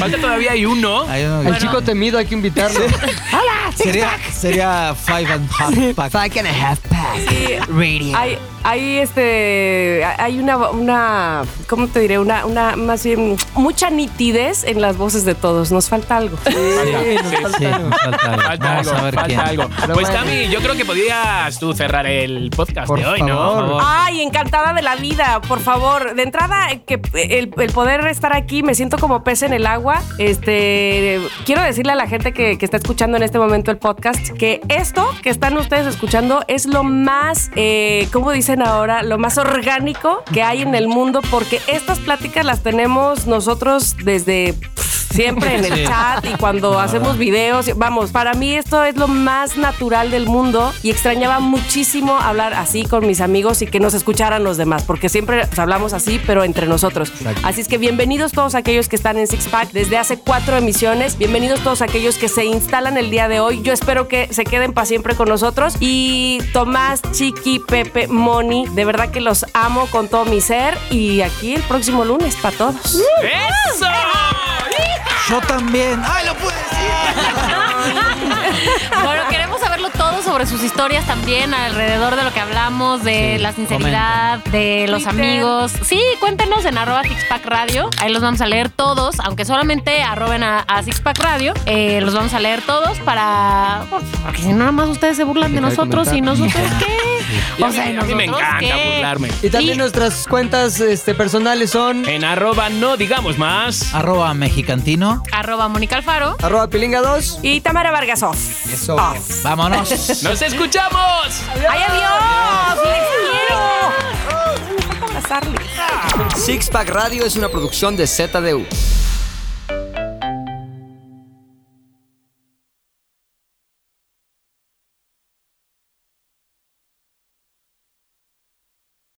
falta todavía hay uno. Hay uno que- El chico temido hay que invitarlo. sería, sería five and half pack. Five and a half pack. Sí, Radio. hay, hay este hay una una cómo te diré una una más bien mucha nitidez en las voces de todos nos falta algo Falta, sí, falta algo. Pues. Tami, yo creo que podrías tú cerrar el podcast Por de hoy, favor. ¿no? Ay, encantada de la vida, por favor. De entrada, que el, el poder estar aquí, me siento como pez en el agua. Este, quiero decirle a la gente que, que está escuchando en este momento el podcast que esto que están ustedes escuchando es lo más, eh, ¿cómo dicen ahora? Lo más orgánico que hay en el mundo, porque estas pláticas las tenemos nosotros desde siempre en el Sí. chat y cuando hacemos videos. Vamos, para mí esto es lo más natural del mundo y extrañaba muchísimo hablar así con mis amigos y que nos escucharan los demás, porque siempre hablamos así, pero entre nosotros. Así es que bienvenidos todos aquellos que están en Six Pack desde hace cuatro emisiones. Bienvenidos todos aquellos que se instalan el día de hoy. Yo espero que se queden para siempre con nosotros. Y Tomás, Chiqui, Pepe, Moni, de verdad que los amo con todo mi ser. Y aquí el próximo lunes para todos. ¡Eso! Yo también. ¡Ay, lo pude decir! Bueno, queremos saberlo todo sobre sus historias también, alrededor de lo que hablamos, de Sí, la sinceridad, de los Twitter. amigos. Sí, cuéntenos en arroba Sixpack Radio. Ahí los vamos a leer todos, aunque solamente arroben a, a Sixpack Radio. eh, los vamos a leer todos para. Porque si no, nada más ustedes se burlan de nosotros y nosotros qué. Y a mí- a mí me ¿nosotros encanta qué? burlarme. Y también Y- nuestras cuentas este, personales son En arroba no digamos más. Arroba mexicantino. Arroba Mónica Alfaro. arroba pilinga 2. Y Tamara Vargas Off. Eso. Off. Vámonos. ¡Nos escuchamos! ¡Ay, adiós! ¡Les quiero! Abrazarles. Six Pack Radio es una producción de ZDU.